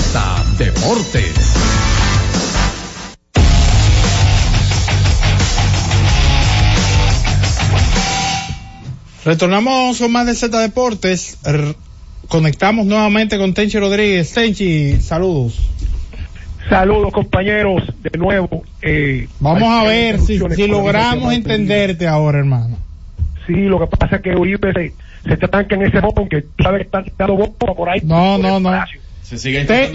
S5: Z Deportes.
S3: Retornamos con más de Z Deportes. R- conectamos nuevamente con Tenchi Rodríguez. Tenchi, saludos.
S14: Saludos compañeros, de nuevo. eh,
S3: Vamos a ver si, si logramos entenderte ahora, hermano.
S14: Sí, lo que pasa es que Uribe se, se estanca en ese botón que sabe que está tirando bomba por ahí.
S3: No, no, no.
S4: Se sigue
S3: Te-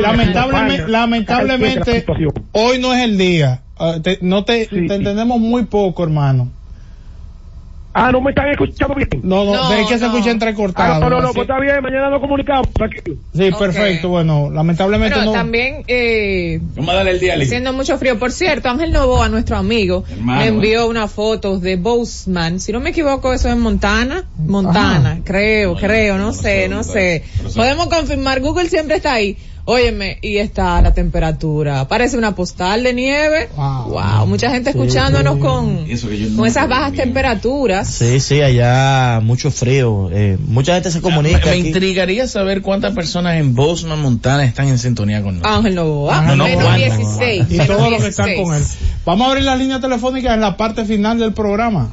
S3: lamentablemente, lamentablemente hoy no es el día. Ah, te- no te, te entendemos muy poco, hermano.
S14: Ah, no me están escuchando bien.
S3: No, no,
S14: No,
S3: es que se escucha entrecortado.
S14: Ah, no, no, no, pues está bien, mañana nos comunicamos. tranquilo.
S3: Sí, perfecto. Bueno, lamentablemente
S2: Pero
S3: no.
S2: también, eh,
S4: Vamos a darle el día,
S2: haciendo mucho frío. Por cierto, Ángel Novoa, nuestro amigo,
S4: Hermano,
S2: me
S4: eh.
S2: envió unas fotos de Boseman. Si no me equivoco, eso es en Montana. Montana, creo, creo, no sé, no sé. Podemos confirmar, Google siempre está ahí. Óyeme, y está la temperatura. Parece una postal de nieve. Wow, mucha gente
S1: Sí,
S2: escuchándonos
S1: sí.
S2: con,
S4: Eso que yo no
S2: con esas bajas temperaturas.
S1: Sí, sí, allá mucho frío. Eh, mucha gente se comunica.
S4: Me, me
S1: aquí.
S4: intrigaría saber cuántas personas en Bozeman, Montana están en sintonía con nosotros.
S2: Ángel Novoa,
S4: Ah, no, no,
S2: menos
S4: ¿cuántas?
S2: 16.
S3: y todos los que están
S2: 16.
S3: con él. Vamos a abrir la línea telefónica en la parte final del programa.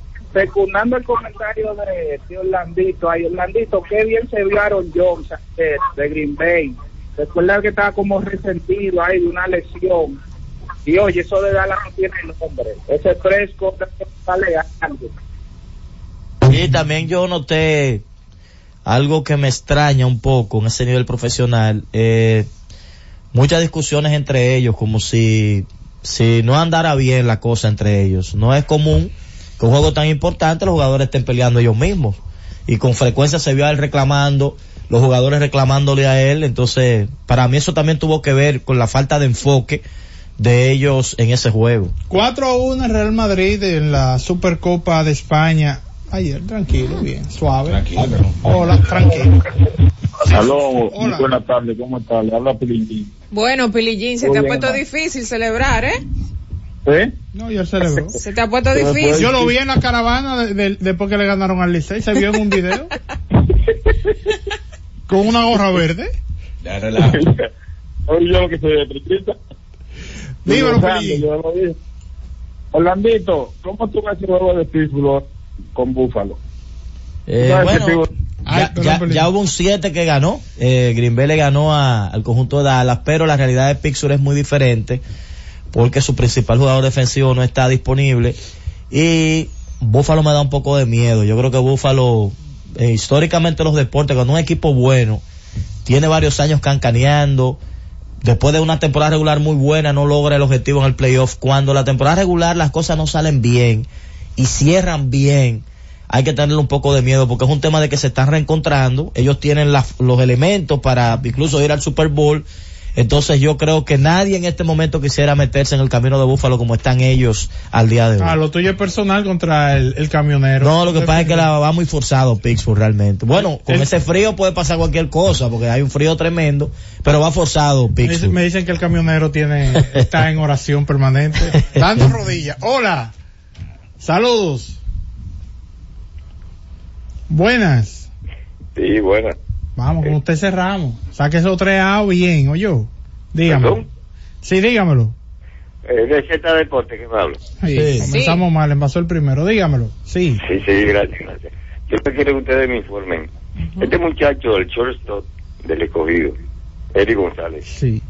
S16: Secundando el comentario de, Orlandito, ay Orlandito, qué bien se vio Aaron Jones eh, de Green Bay. Recuerda que estaba como resentido ahí de una lesión. Y oye, eso de Dallas no tiene nombre. Ese fresco sale algo.
S1: Y también yo noté algo que me extraña un poco en ese nivel profesional. Eh, muchas discusiones entre ellos, como si, si no andara bien la cosa entre ellos. No es común que un juego tan importante los jugadores estén peleando ellos mismos. Y con frecuencia se vio a él reclamando, los jugadores reclamándole a él. Entonces, para mí eso también tuvo que ver con la falta de enfoque de ellos en ese juego.
S3: 4 a 1 en Real Madrid en la Supercopa de España. Ayer, tranquilo, bien, suave. Hola, tranquilo.
S13: Aló, buenas tardes, ¿cómo está? Le habla Pilín.
S2: Bueno, Pilillín, se
S13: Muy
S2: te ha puesto
S13: ma.
S2: difícil celebrar, ¿eh?
S13: ¿Eh?
S3: No, ya se le
S2: Se te ha puesto difícil.
S3: Yo lo vi en la caravana de- de- después que le ganaron al Licey, se vio en un video. Con una gorra verde.
S4: Ya relaja.
S13: Oye, yo que soy electricista.
S3: Dímelo,
S13: Digo,
S3: Feliz.
S13: yo lo dije. Orlandito, ¿cómo tú ves el juego de Pittsburgh con Búfalo?
S1: Eh,
S13: ¿Sabes
S1: bueno, ya, ya- ya hubo un 7 que ganó. Eh, Green Bay le ganó a- al conjunto de Dallas, pero la realidad de Pittsburgh es muy diferente porque su principal jugador defensivo no está disponible y Buffalo me da un poco de miedo. Yo creo que Buffalo, eh, históricamente en los deportes, cuando un equipo bueno tiene varios años cancaneando, después de una temporada regular muy buena no logra el objetivo en el playoff. Cuando la temporada regular las cosas no salen bien y cierran bien, hay que tenerle un poco de miedo porque es un tema de que se están reencontrando. Ellos tienen los elementos para incluso ir al Super Bowl. Entonces yo creo que nadie en este momento quisiera meterse en el camino de Búfalo como están ellos al día de hoy.
S3: Ah, lo tuyo es personal contra el, el camionero.
S1: No, lo que pasa es que la va muy forzado Pittsburgh realmente. Bueno, con
S3: El-
S1: ese frío puede pasar cualquier cosa porque hay un frío tremendo, pero va forzado Pittsburgh.
S3: me dicen que el camionero tiene, está en oración permanente, dando rodillas. Hola, saludos. Buenas.
S17: Sí, buena.
S3: Vamos, con usted cerramos. Saque esos tres A bien, oye. Dígamelo.
S17: ¿Perdón?
S3: Sí, dígamelo.
S17: Eh, de Z Deporte que me hablo.
S3: Sí, comenzamos mal, envasó el primero. Dígamelo. Sí.
S17: Sí, sí, gracias, gracias. Yo quiero que ustedes me informen. Este muchacho, el shortstop del escogido, Eric González,
S3: Sí.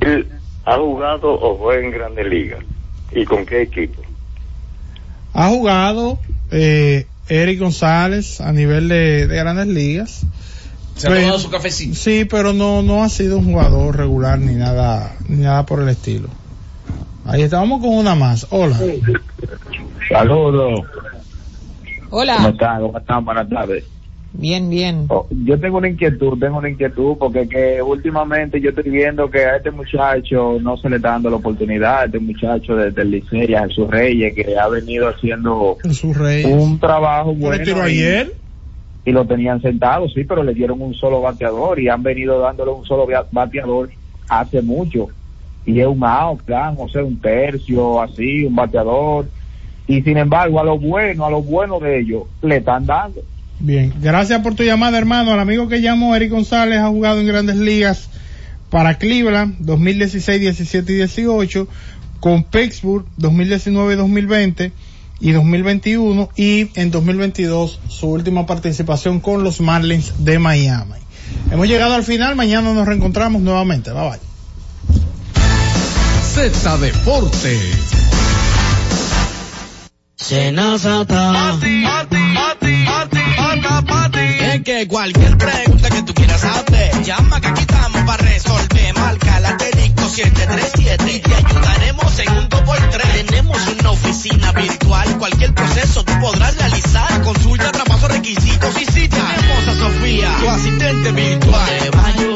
S17: ¿él ha jugado o juega en Grandes Ligas? ¿Y con qué equipo?
S3: Ha jugado eh, Eric González a nivel de, de grandes ligas.
S4: Se ha tomado su cafecito.
S3: Sí, pero no, no ha sido un jugador regular ni nada, ni nada por el estilo. Ahí estamos con una más. Hola.
S13: Saludos. ¿Cómo
S2: Hola.
S13: están? ¿Cómo están? Buenas tardes.
S2: Bien, bien.
S13: Oh, yo tengo una inquietud, tengo una inquietud porque que últimamente yo estoy viendo que a este muchacho no se le está dando la oportunidad, a este muchacho desde el Licey, a Jesús Reyes, que ha venido haciendo un trabajo
S3: ¿Pero
S13: bueno.
S3: tiró
S13: y-
S3: ayer?
S13: y lo tenían sentado, sí, pero le dieron un solo bateador y han venido dándole un solo bateador hace mucho. Y es un out, plan, o sea, un tercio, así, un bateador. Y sin embargo, a lo bueno, a lo bueno de ellos, le están dando.
S3: Bien, gracias por tu llamada, hermano. Al amigo que llamó, Eric González, ha jugado en grandes ligas para Cleveland 2016, 17 y 18, con Pittsburgh 2019 y 2020 y 2021 y en 2022 su última participación con los Marlins de Miami. Hemos llegado al final, mañana nos reencontramos nuevamente. Bye bye.
S5: Z Deportes.
S9: Que cualquier pregunta que tú quieras saber, llama que aquí estamos para resolver. Marca la asterisco 737 y te ayudaremos en un 2x3. Tenemos una oficina virtual, cualquier proceso tú podrás realizar. Consulta, traspaso, requisitos y si tenemos a Sofía, tu asistente virtual.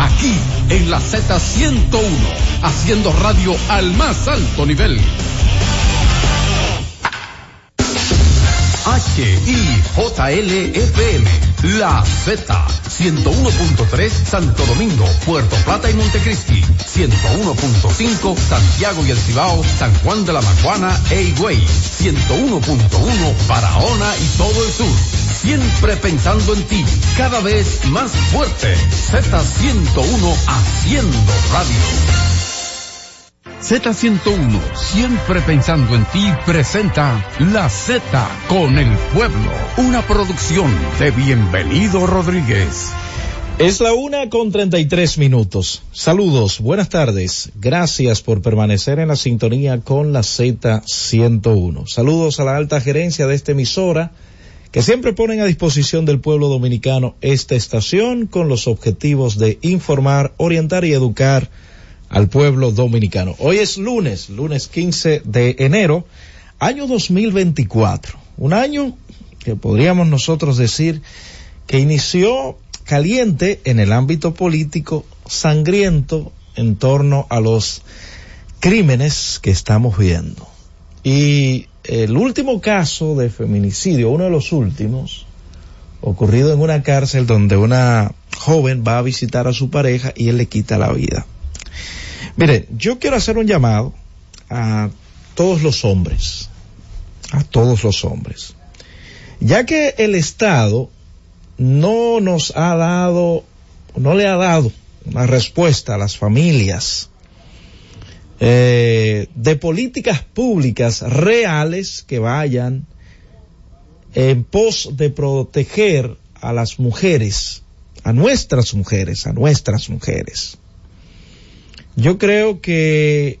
S5: Aquí en la Z101, haciendo radio al más alto nivel. HIJLFM, La Z, 101.3 Santo Domingo, Puerto Plata y Montecristi, 101.5 Santiago y El Cibao, San Juan de la Maguana e Higüey, 101.1 Barahona y todo el sur. Siempre pensando en ti, cada vez más fuerte. Z101 haciendo radio. Z101, siempre pensando en ti, presenta La Z con el pueblo, una producción de Bienvenido Rodríguez.
S18: Es la una con 33 minutos. Saludos, buenas tardes. Gracias por permanecer en la sintonía con la Z101. Saludos a la alta gerencia de esta emisora que siempre ponen a disposición del pueblo dominicano esta estación con los objetivos de informar, orientar y educar al pueblo dominicano. Hoy es lunes, lunes 15 de enero, año 2024. Un año que podríamos nosotros decir que inició caliente en el ámbito político, sangriento en torno a los crímenes que estamos viendo. Y el último caso de feminicidio, uno de los últimos, ocurrido en una cárcel donde una joven va a visitar a su pareja y él le quita la vida. Mire, yo quiero hacer un llamado a todos los hombres, a todos los hombres, ya que el Estado no nos ha dado, no le ha dado una respuesta a las familias eh, de políticas públicas reales que vayan en pos de proteger a las mujeres, a nuestras mujeres, a nuestras mujeres. Yo creo que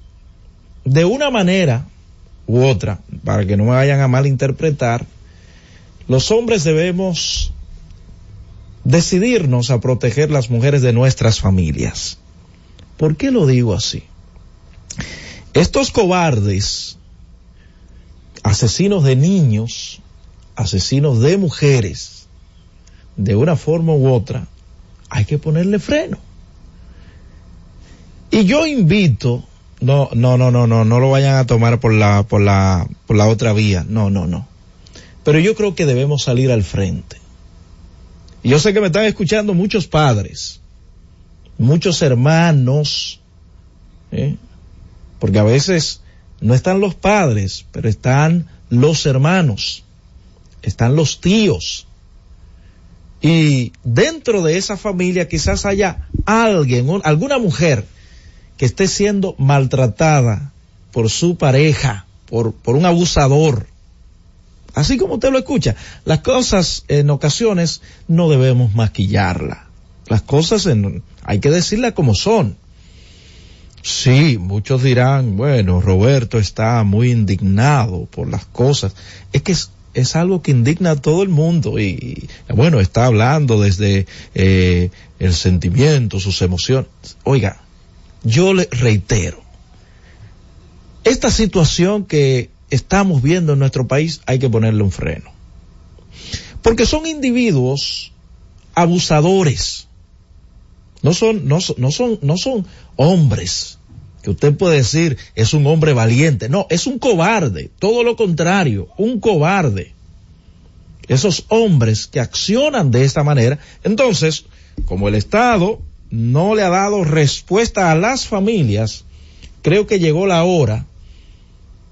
S18: de una manera u otra, para que no me vayan a malinterpretar, los hombres debemos decidirnos a proteger las mujeres de nuestras familias. ¿Por qué lo digo así? Estos cobardes, asesinos de niños, asesinos de mujeres, de una forma u otra, hay que ponerle freno. Y yo invito, no, no, no, no, no, no lo vayan a tomar por la, por la, por la otra vía, no, no, no. Pero yo creo que debemos salir al frente. Y yo sé que me están escuchando muchos padres, muchos hermanos, ¿eh? Porque a veces no están los padres, pero están los hermanos, están los tíos. Y dentro de esa familia quizás haya alguien, alguna mujer que esté siendo maltratada por su pareja, por, un abusador. Así como usted lo escucha, las cosas en ocasiones no debemos maquillarla. Las cosas hay que decirlas como son. Sí, muchos dirán, bueno, Roberto está muy indignado por las cosas. Es que es, es algo que indigna a todo el mundo y, bueno, está hablando desde eh, el sentimiento, sus emociones. Oiga, yo le reitero, esta situación que estamos viendo en nuestro país hay que ponerle un freno. Porque son individuos abusadores. No son, no, no son, no son hombres que usted puede decir es un hombre valiente. No, es un cobarde. Todo lo contrario, un cobarde. Esos hombres que accionan de esta manera. Entonces, como el Estado no le ha dado respuesta a las familias, creo que llegó la hora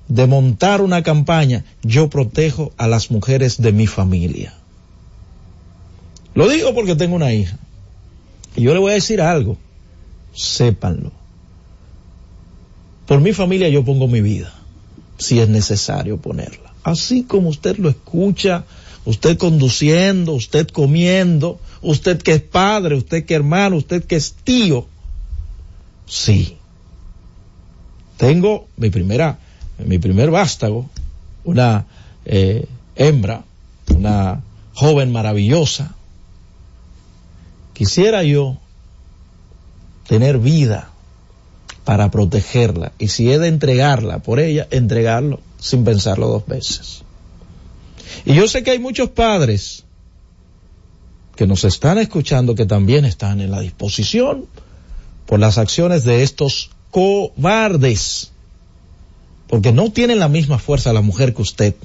S18: de montar una campaña, yo protejo a las mujeres de mi familia. Lo digo porque tengo una hija. Y yo le voy a decir algo, sépanlo. Por mi familia yo pongo mi vida, si es necesario ponerla. Así como usted lo escucha, usted conduciendo, usted comiendo, usted que es padre, usted que es hermano, usted que es tío. Sí. Tengo mi primera mi primer vástago, una eh, hembra, una joven maravillosa, quisiera yo tener vida para protegerla. Y si he de entregarla por ella, entregarlo sin pensarlo dos veces. Y yo sé que hay muchos padres que nos están escuchando que también están en la disposición por las acciones de estos cobardes, porque no tienen la misma fuerza la mujer que usted,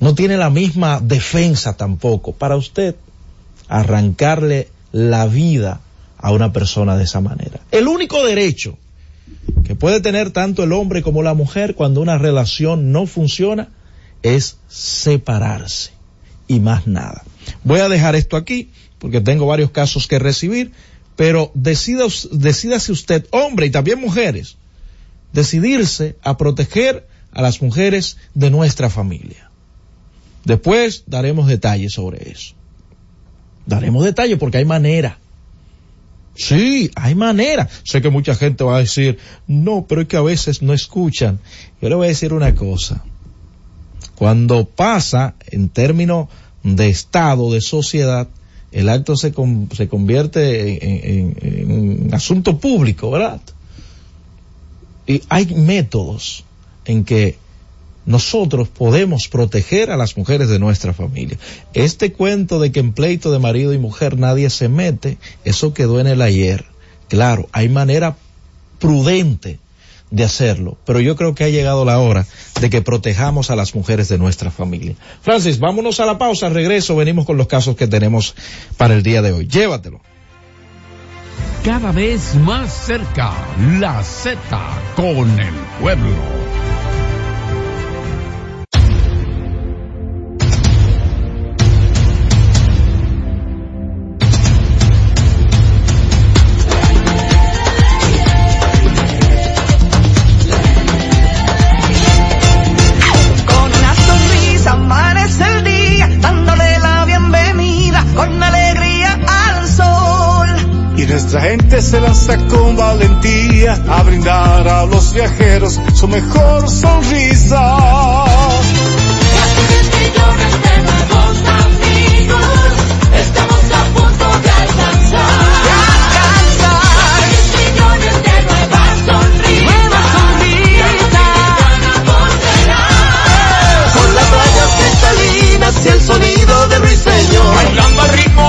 S18: no tiene la misma defensa tampoco. Para usted arrancarle la vida a una persona de esa manera. El único derecho que puede tener tanto el hombre como la mujer cuando una relación no funciona es separarse y más nada. Voy a dejar esto aquí porque tengo varios casos que recibir, pero decida, decídase usted, hombre y también mujeres, decidirse a proteger a las mujeres de nuestra familia. Después daremos detalles sobre eso. Daremos detalles porque hay manera. Sí, hay manera. Sé que mucha gente va a decir, no, pero es que a veces no escuchan. Yo le voy a decir una cosa. Cuando pasa en términos de Estado, de sociedad, el acto se, se convierte en, en, un asunto público, ¿verdad? Y hay métodos en que nosotros podemos proteger a las mujeres de nuestra familia. Este cuento de que en pleito de marido y mujer nadie se mete, eso quedó en el ayer. Claro, hay manera prudente de hacerlo, pero yo creo que ha llegado la hora de que protejamos a las mujeres de nuestra familia. Francis, vámonos a la pausa, regreso, venimos con los casos que tenemos para el día de hoy. Llévatelo.
S5: Cada vez más cerca, la Z con el pueblo.
S8: Nuestra gente se lanza con valentía a brindar a los viajeros su mejor sonrisa.
S10: millones de nuevos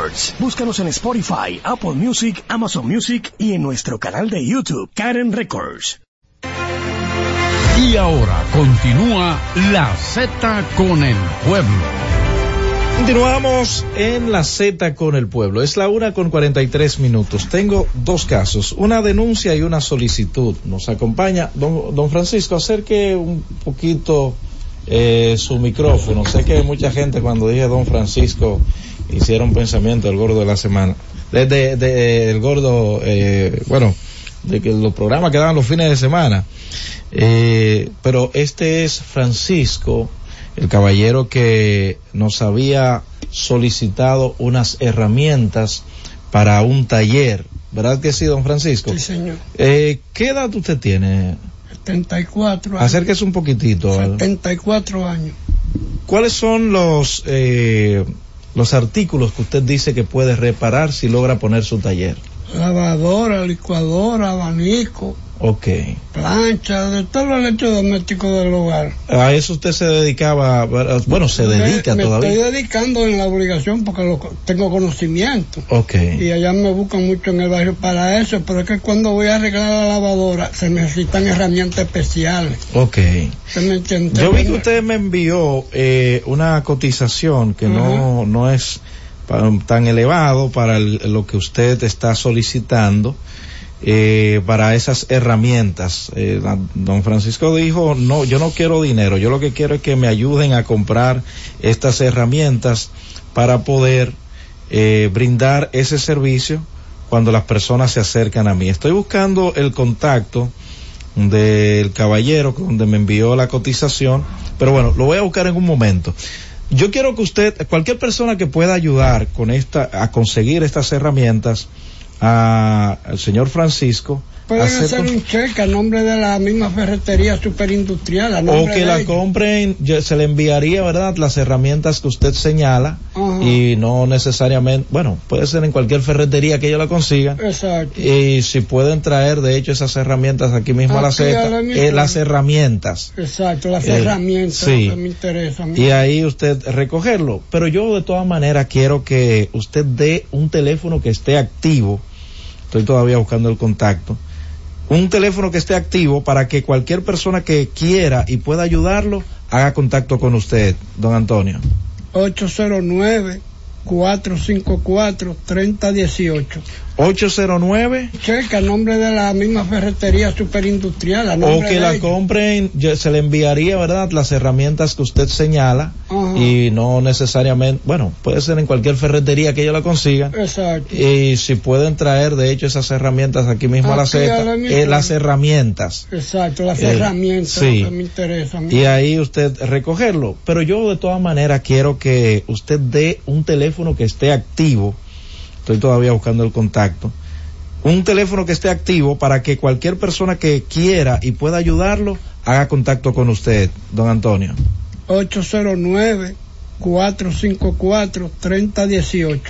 S12: Records. Búscanos en Spotify, Apple Music, Amazon Music y en nuestro canal de YouTube, Karen Records.
S5: Y ahora continúa la Z con el pueblo.
S18: Continuamos en la Z con el pueblo. Es la una con 43 minutos. Tengo dos casos, una denuncia y una solicitud. Nos acompaña don, don Francisco. Acerque un poquito eh, su micrófono. Sé que mucha gente cuando dije don Francisco hicieron pensamiento del gordo de la semana. Desde de, el gordo, eh, bueno, de que los programas que daban los fines de semana. Eh, pero este es Francisco, el caballero que nos había solicitado unas herramientas para un taller. ¿Verdad que sí, don Francisco?
S19: Sí, señor.
S18: Eh, ¿Qué edad usted tiene?
S19: 74 años.
S18: Acérquese un poquitito.
S19: 74 años.
S18: ¿Cuáles son los eh, los artículos que usted dice que puede reparar si logra poner su taller?
S19: Lavadora, licuadora, abanico,
S18: Ok.
S19: plancha, de todos los electrodomésticos del hogar.
S18: A eso usted se dedicaba, bueno, se dedica
S19: me, me
S18: todavía.
S19: estoy dedicando en la obligación porque lo, tengo conocimiento.
S18: Ok.
S19: Y allá me buscan mucho en el barrio para eso, pero es que cuando voy a arreglar la lavadora se necesitan herramientas especiales.
S18: Ok.
S19: ¿Usted me entiende?
S18: Yo vi que usted me envió eh, una cotización que no, no es tan elevado para el- lo que usted está solicitando. Eh, para esas herramientas. Eh, don Francisco dijo, no, yo no quiero dinero, yo lo que quiero es que me ayuden a comprar estas herramientas para poder eh, brindar ese servicio cuando las personas se acercan a mí. Estoy buscando el contacto del caballero donde me envió la cotización, pero bueno, lo voy a buscar en un momento. Yo quiero que usted, cualquier persona que pueda ayudar con esta, a conseguir estas herramientas, a- al señor Francisco,
S19: Pueden
S18: hacer
S19: un cheque a nombre de la misma ferretería superindustrial. A
S18: o que
S19: de
S18: la
S19: ellos.
S18: compren, se le enviaría, ¿verdad? Las herramientas que usted señala
S19: Ajá.
S18: y no necesariamente, bueno, puede ser en cualquier ferretería que ellos la consigan.
S19: Exacto.
S18: Y si pueden traer, de hecho, esas herramientas aquí mismo a la
S19: Aquí a
S18: Z,
S19: la misma.
S18: eh, las herramientas.
S19: Exacto, las
S18: Eh,
S19: herramientas
S18: sí.
S19: que me interesan.
S18: Y ahí usted recogerlo. Pero yo de todas maneras quiero que usted dé un teléfono que esté activo. Estoy todavía buscando el contacto. Un teléfono que esté activo para que cualquier persona que quiera y pueda ayudarlo haga contacto con usted, don Antonio.
S19: 809-454-3018.
S18: 809
S19: Cheque a nombre de la misma ferretería superindustrial. A
S18: o que la compren, se le enviaría, ¿verdad? Las herramientas que usted señala
S19: Ajá.
S18: y no necesariamente, bueno, puede ser en cualquier ferretería que ellos la consigan.
S19: Exacto.
S18: Y si pueden traer, de hecho, esas herramientas aquí mismo a la
S19: Aquí a
S18: Z,
S19: la
S18: eh, las herramientas.
S19: Exacto, las
S18: Eh,
S19: herramientas
S18: sí.
S19: que me.
S18: Y ahí usted recogerlo. Pero yo de todas maneras quiero que usted dé un teléfono que esté activo. Estoy todavía buscando el contacto. Un teléfono que esté activo para que cualquier persona que quiera y pueda ayudarlo haga contacto con usted, don Antonio.
S19: 809-454-3018.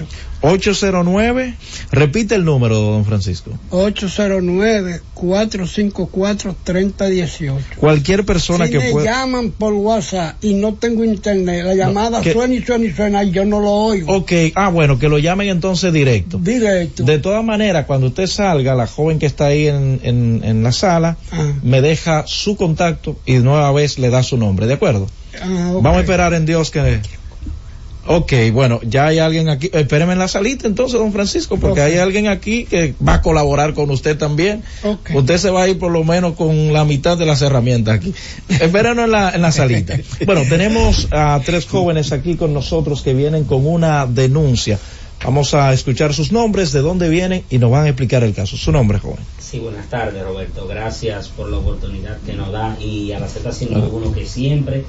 S18: 809, repite el número, don Francisco.
S19: 809-454-3018.
S18: Cualquier persona
S19: si
S18: que
S19: me
S18: pueda.
S19: llaman por WhatsApp y no tengo internet, la llamada
S18: que-
S19: suena y suena y suena y yo no lo oigo.
S18: Ok, ah bueno, que lo llamen entonces directo.
S19: Directo.
S18: De todas maneras, cuando usted salga, la joven que está ahí en, en, en la sala,
S19: Ah.
S18: me deja su contacto y de nueva vez le da su nombre, ¿de acuerdo?
S19: Ah.
S18: Vamos a esperar en Dios que... Ok, bueno, ya hay alguien aquí. Espéreme en la salita entonces, don Francisco, porque hay alguien aquí que va a colaborar con usted también. Usted se va a ir por lo menos con la mitad de las herramientas aquí. Espérenos en la, en la salita. Bueno, tenemos a tres jóvenes aquí con nosotros que vienen con una denuncia. Vamos a escuchar sus nombres, de dónde vienen y nos van a explicar el caso. Su nombre, joven.
S20: Sí, buenas tardes, Roberto. Gracias por la oportunidad que nos da y a la Z101 que siempre,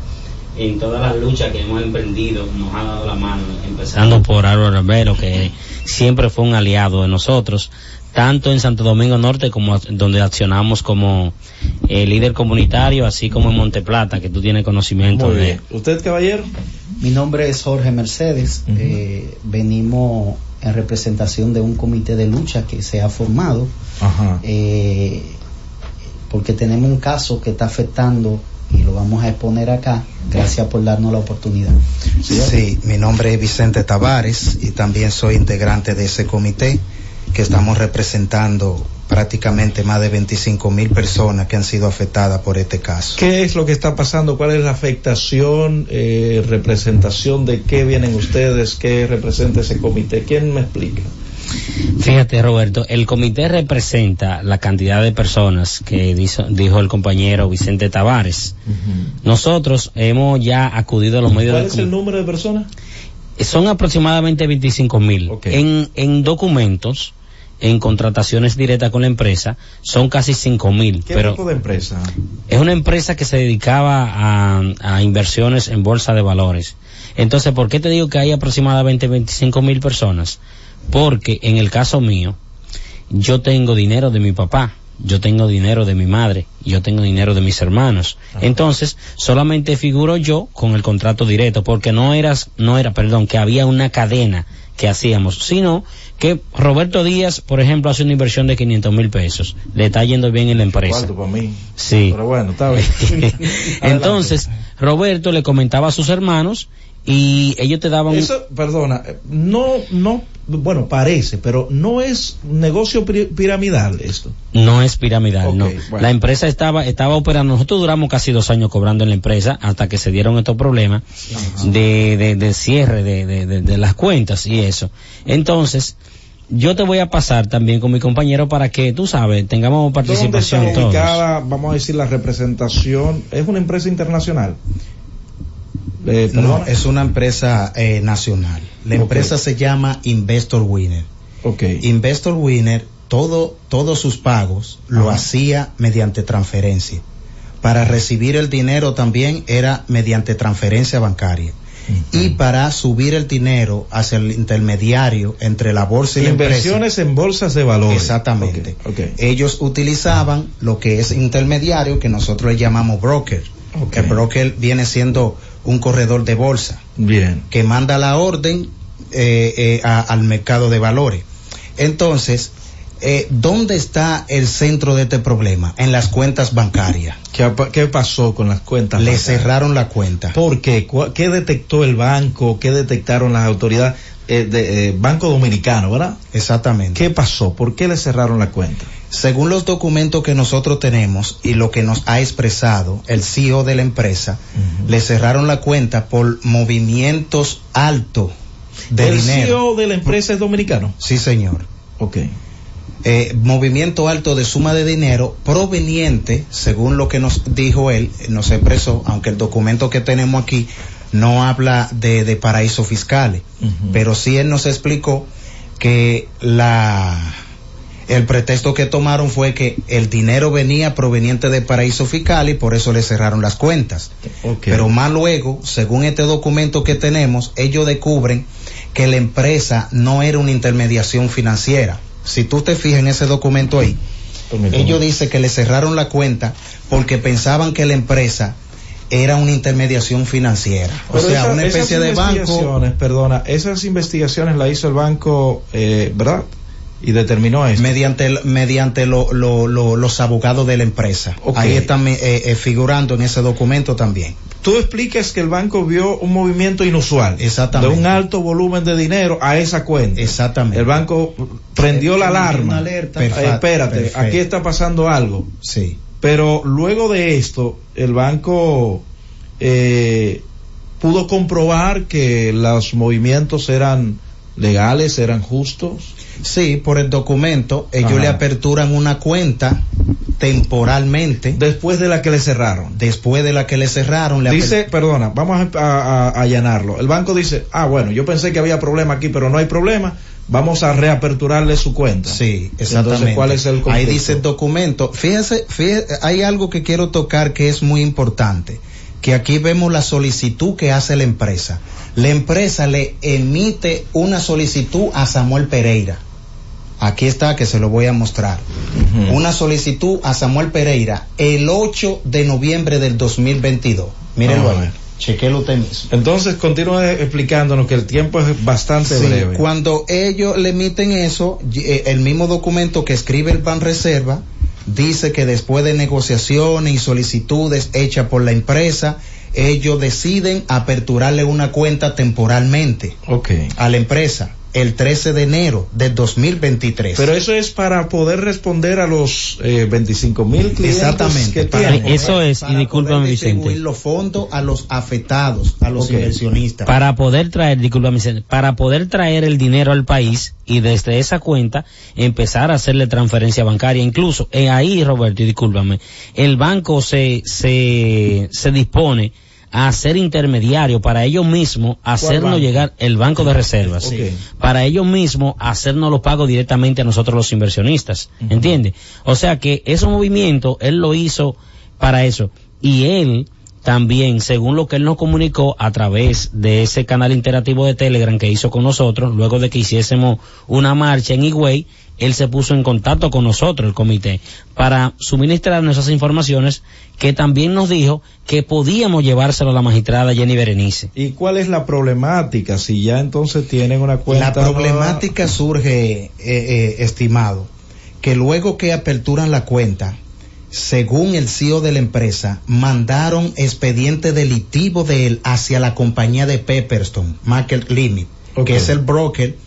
S20: en todas las luchas que hemos emprendido, nos ha dado la mano. Empezando por Álvaro Rivero, que siempre fue un aliado de nosotros, tanto en Santo Domingo Norte como a- donde accionamos como eh, líder comunitario, así como en Monteplata, que tú tienes conocimiento
S18: Muy
S20: de.
S18: bien. ¿Usted, caballero?
S21: Mi nombre es Jorge Mercedes. eh, venimos en representación de un comité de lucha que se ha formado
S18: Ajá.
S21: eh, porque tenemos un caso que está afectando y lo vamos a exponer acá. Gracias por darnos la oportunidad.
S22: Sí, mi nombre es Vicente Tavares y también soy integrante de ese comité que estamos representando prácticamente más de 25 mil personas que han sido afectadas por este caso.
S18: ¿Qué es lo que está pasando? ¿Cuál es la afectación, eh, representación de qué vienen ustedes? ¿Qué representa ese comité? ¿Quién me explica?
S20: Fíjate, Roberto, el comité representa la cantidad de personas que dijo, dijo el compañero Vicente Tavares. Nosotros hemos ya acudido a los medios
S18: ¿Cuál
S20: de
S18: es el número de personas?
S20: son aproximadamente 25 mil. En, en documentos, en contrataciones directas con la empresa, son casi 5 mil.
S18: ¿Qué
S20: Pero
S18: tipo de empresa?
S20: es una empresa que se dedicaba a, a inversiones en bolsa de valores. Entonces, ¿por qué te digo que hay aproximadamente 25 mil personas? Porque en el caso mío, yo tengo dinero de mi papá, yo tengo dinero de mi madre, yo tengo dinero de mis hermanos. Entonces, solamente figuro yo con el contrato directo, porque no eras, no era, perdón, que había una cadena que hacíamos, sino que Roberto Díaz, por ejemplo, hace una inversión de 500 mil pesos, le está yendo bien en la empresa.
S18: ¿Cuánto para mí?
S20: Sí.
S18: Pero bueno, está bien.
S20: Entonces, Roberto le comentaba a sus hermanos y ellos te daban
S18: Eso, perdona, eh, no, no, bueno, parece, pero no es negocio pi- piramidal esto.
S20: No es piramidal, no.
S18: bueno.
S20: La empresa estaba, estaba operando, nosotros duramos casi dos años cobrando en la empresa hasta que se dieron estos problemas de, de, de cierre de, de, de- las cuentas y eso. Entonces, yo te voy a pasar también con mi compañero para que, tú sabes, tengamos
S18: ¿Dónde está
S20: participación todos.
S18: ubicada, vamos a decir, la representación? ¿Es una empresa internacional? Eh,
S22: No, es una empresa eh, nacional. La empresa se llama Investor Winner. Investor Winner, todo, todos sus pagos lo hacía mediante transferencia. Para recibir el dinero también era mediante transferencia bancaria. Y para subir el dinero hacia el intermediario entre la bolsa y la empresa.
S18: Inversiones en bolsas de valores.
S22: Exactamente.
S18: Ok, ok.
S22: Ellos utilizaban lo que es intermediario, que nosotros le llamamos broker. El broker viene siendo un corredor de bolsa.
S18: Bien.
S22: Que manda la orden eh, eh, a- al mercado de valores. Entonces, eh, ¿dónde está el centro de este problema? En las cuentas bancarias.
S18: ¿Qué, qué pasó con las cuentas?
S22: Le
S18: bancarias?
S22: cerraron la cuenta.
S18: ¿Por qué? ¿Cuál- ¿Qué detectó el banco? ¿Qué detectaron las autoridades? Eh, de, eh, banco Dominicano, ¿verdad?
S22: Exactamente.
S18: ¿Qué pasó? ¿Por qué le cerraron la cuenta?
S22: Según los documentos que nosotros tenemos y lo que nos ha expresado el CEO de la empresa, le cerraron la cuenta por movimientos altos de
S18: ¿El
S22: dinero.
S18: CEO de la empresa es dominicano?
S22: Sí, señor.
S18: Ok.
S22: Eh, movimiento alto de suma de dinero proveniente, según lo que nos dijo él, nos expresó, aunque el documento que tenemos aquí no habla de, de paraísos fiscales, pero sí él nos explicó que la el pretexto que tomaron fue que el dinero venía proveniente de paraísos fiscales y por eso le cerraron las cuentas. Pero más luego, según este documento que tenemos, ellos descubren que la empresa no era una intermediación financiera. Si tú te fijas en ese documento ahí, ellos dicen que le cerraron la cuenta porque pensaban que la empresa era una intermediación financiera. O sea,
S18: esa-
S22: una especie
S18: esas
S22: de banco.
S18: Perdona, esas investigaciones las hizo el banco, eh, ¿verdad? Y determinó esto.
S22: mediante mediante lo- lo- lo- los abogados de la empresa. Ahí están eh, eh, figurando en ese documento también.
S18: Tú explicas que el banco vio un movimiento inusual.
S22: Exactamente.
S18: De un alto volumen de dinero a esa cuenta.
S22: Exactamente.
S18: El banco prendió la
S22: Una
S18: alarma.
S22: alerta.
S18: Eh, espérate,
S22: perfecto.
S18: aquí está pasando algo.
S22: Sí.
S18: Pero luego de esto, el banco eh, pudo comprobar que los movimientos eran legales, eran justos.
S22: Sí, por el documento, ellos
S18: Ajá.
S22: le aperturan una cuenta temporalmente.
S18: Después de la que le cerraron.
S22: Después de la que le cerraron, le
S18: Dice, perdona, vamos a, a- a allanarlo. El banco dice, ah, bueno, yo pensé que había problema aquí, pero no hay problema. Vamos a reaperturarle su cuenta.
S22: Sí, exactamente.
S18: Entonces, ¿cuál es el
S22: Ahí dice el documento. Fíjese, fíjese, hay algo que quiero tocar que es muy importante. Que aquí vemos la solicitud que hace la empresa. La empresa le emite una solicitud a Samuel Pereira. Aquí está, que se lo voy a mostrar. Una solicitud a Samuel Pereira el 8 de noviembre del 2022. Mírenlo
S18: Vamos a
S22: ahí. Chequelo usted mismo.
S18: Entonces, continúe explicándonos que el tiempo es bastante
S22: Sí,
S18: breve.
S22: Cuando ellos le emiten eso, eh, el mismo documento que escribe el Ban Reserva dice que después de negociaciones y solicitudes hechas por la empresa, ellos deciden aperturarle una cuenta temporalmente a la empresa el 13 de enero de 2023.
S18: Pero eso es para poder responder a los eh, 25 mil clientes
S22: Exactamente,
S18: que
S22: para-
S18: tienen.
S22: Eso
S20: es, y discúlpame, Vicente.
S22: distribuir los fondos a los afectados, a los inversionistas.
S20: Para poder traer, disculpa, Vicente, para poder traer el dinero al país y desde esa cuenta empezar a hacerle transferencia bancaria. Incluso eh, ahí, Roberto, y discúlpame, el banco se, se, se dispone a ser intermediario para ellos mismos hacernos llegar el banco de reservas. Para ellos mismos hacernos los pagos directamente a nosotros los inversionistas. ¿entiendes? o sea que ese movimiento él lo hizo para eso. Y él también, según lo que él nos comunicó a través de ese canal interactivo de Telegram que hizo con nosotros, luego de que hiciésemos una marcha en Higüey, él se puso en contacto con nosotros, el comité, para suministrarnos esas informaciones que también nos dijo que podíamos llevárselo a la magistrada Jenny Berenice.
S18: ¿Y cuál es la problemática? Si ya entonces tienen una cuenta.
S22: La problemática surge, eh, eh, estimado, que luego que aperturan la cuenta, según el CEO de la empresa, mandaron expediente delictivo de él hacia la compañía de Pepperstone, Market Limit, que es el broker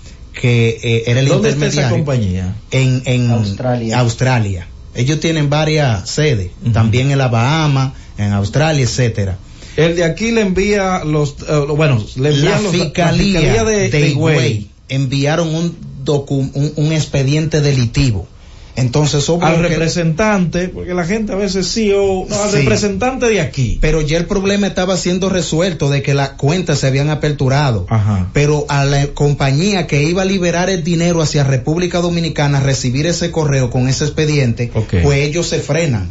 S22: que eh, era el
S18: ¿Dónde está
S22: intermediario.
S18: esa compañía?
S22: En, en
S21: Australia.
S22: Australia. Ellos tienen varias sedes, también en la Bahama, en Australia, etcétera.
S18: El de aquí le envía los, eh, bueno, le envía
S22: la
S18: los,
S22: fiscalía,
S18: de,
S22: de,
S18: de Higüey.
S22: Higüey enviaron un, docu- un, un expediente delictivo. Entonces,
S18: al representante, porque la gente a veces sí o no, al
S22: Sí.
S18: representante de aquí.
S22: pero ya el problema estaba siendo resuelto de que las cuentas se habían aperturado.
S18: Ajá.
S22: Pero a la compañía que iba a liberar el dinero hacia República Dominicana, recibir ese correo con ese expediente, pues ellos se frenan.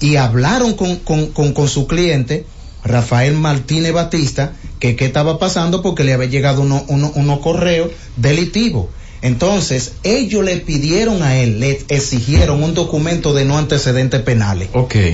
S22: Y hablaron con, con, con, con su cliente, Rafael Martínez Batista, que qué estaba pasando porque le había llegado uno, uno, unos correos delictivos. Entonces, ellos le pidieron a él, le exigieron un documento de no antecedentes penales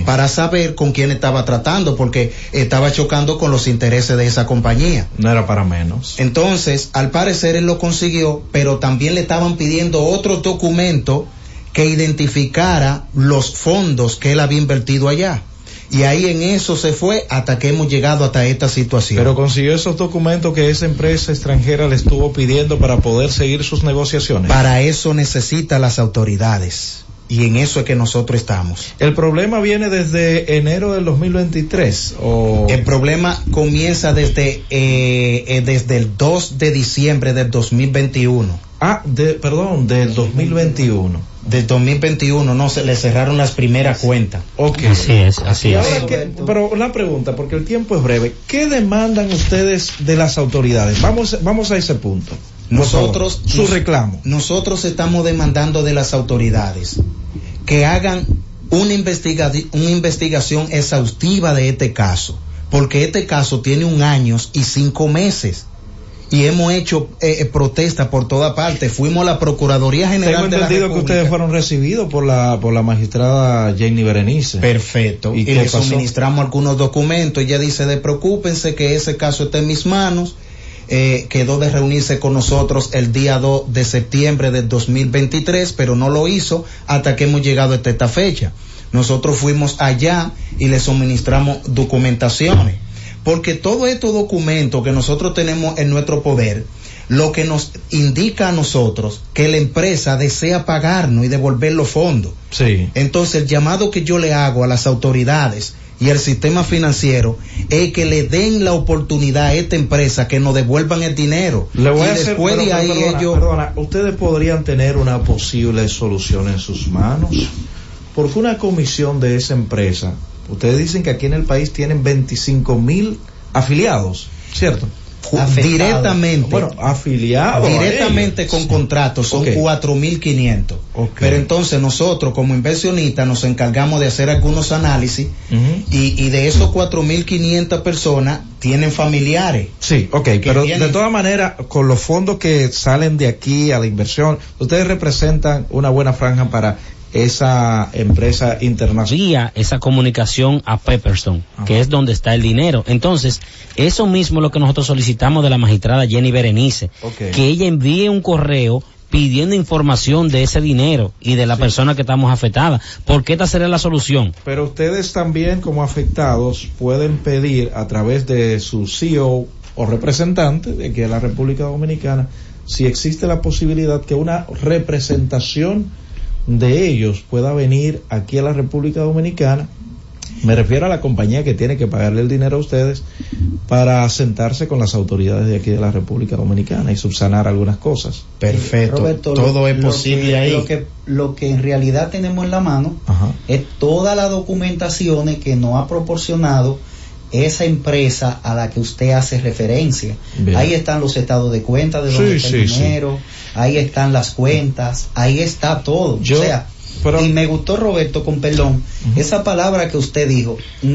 S22: para saber con quién estaba tratando, porque estaba chocando con los intereses de esa compañía.
S18: No era para menos.
S22: Entonces, al parecer él lo consiguió, pero también le estaban pidiendo otro documento que identificara los fondos que él había invertido allá. Y ahí en eso se fue hasta que hemos llegado hasta esta situación.
S18: Pero consiguió esos documentos que esa empresa extranjera le estuvo pidiendo para poder seguir sus negociaciones.
S22: Para eso necesita las autoridades. Y en eso es que nosotros estamos.
S18: El problema viene desde enero del 2023 o
S22: El problema comienza desde, eh, eh, desde el 2 de diciembre del 2021.
S18: ah, de, perdón, del 2021.
S22: Del 2021 no se le cerraron las primeras cuentas.
S18: Ok.
S20: Así es, así es.
S18: que- pero una pregunta, porque el tiempo es breve. ¿Qué demandan ustedes de las autoridades? Vamos, vamos a ese punto.
S22: Nosotros,
S18: su
S22: nos-
S18: reclamo.
S22: Nosotros estamos demandando de las autoridades que hagan una, investiga- una investigación exhaustiva de este caso, porque este caso tiene un año y cinco meses. Y hemos hecho eh, eh, protesta por toda parte. Fuimos a la Procuraduría
S18: Tengo
S22: General de la
S18: entendido que
S22: República.
S18: ustedes fueron recibidos por la por la magistrada Jenny Berenice.
S22: Perfecto.
S18: ¿Y
S22: Y, le
S18: pasó?
S22: suministramos algunos documentos. Ella dice, de preocúpense que ese caso está en mis manos. Eh, quedó de reunirse con nosotros el día 2 de septiembre del 2023, pero no lo hizo hasta que hemos llegado hasta esta fecha. Nosotros fuimos allá y le suministramos documentaciones. Porque todos estos documentos que nosotros tenemos en nuestro poder, lo que nos indica a nosotros que la empresa desea pagarnos y devolver los fondos.
S18: Sí.
S22: Entonces el llamado que yo le hago a las autoridades y al sistema financiero es que le den la oportunidad a esta empresa que nos devuelvan el dinero.
S18: Le voy
S22: y
S18: a hacer,
S22: después
S18: pero-
S22: de ahí
S18: perdona,
S22: ellos...
S18: perdona, ustedes podrían tener una posible solución en sus manos, porque una comisión de esa empresa, ustedes dicen que aquí en el país tienen 25 mil afiliados, ¿cierto?
S22: Directamente.
S18: Bueno, afiliados.
S22: Directamente con contratos son
S18: Ok.
S22: 4.500. Pero entonces nosotros como inversionistas nos encargamos de hacer algunos análisis y, y de esos 4.500 personas tienen familiares.
S18: Sí, ok, pero
S22: tienen-
S18: de todas maneras, con los fondos que salen de aquí a la inversión, ustedes representan una buena franja para esa empresa internacional.
S20: Vía esa comunicación a Pepperstone, que es donde está el dinero. Entonces, eso mismo es lo que nosotros solicitamos de la magistrada Jenny Berenice, que ella envíe un correo pidiendo información de ese dinero y de la persona que estamos afectada. Porque esta sería la solución.
S18: Pero ustedes también como afectados pueden pedir a través de su CEO o representante de aquí de la República Dominicana si existe la posibilidad que una representación de ellos pueda venir aquí a la República Dominicana. Me refiero a la compañía que tiene que pagarle el dinero a ustedes para sentarse con las autoridades de aquí de la República Dominicana y subsanar algunas cosas.
S22: Perfecto.
S21: Roberto,
S22: Todo
S21: lo-
S22: es
S21: lo
S22: posible
S21: que-
S22: ahí.
S21: Lo que, lo que en realidad tenemos en la mano es toda la documentación que nos ha proporcionado esa empresa a la que usted hace referencia.
S22: Bien.
S21: Ahí están los estados de cuenta de
S22: Sí,
S21: donde está el
S22: sí, sí.
S21: Ahí están las cuentas, ahí está todo.
S22: Yo-
S21: o sea, y me gustó Roberto con perdón, esa palabra que usted dijo, no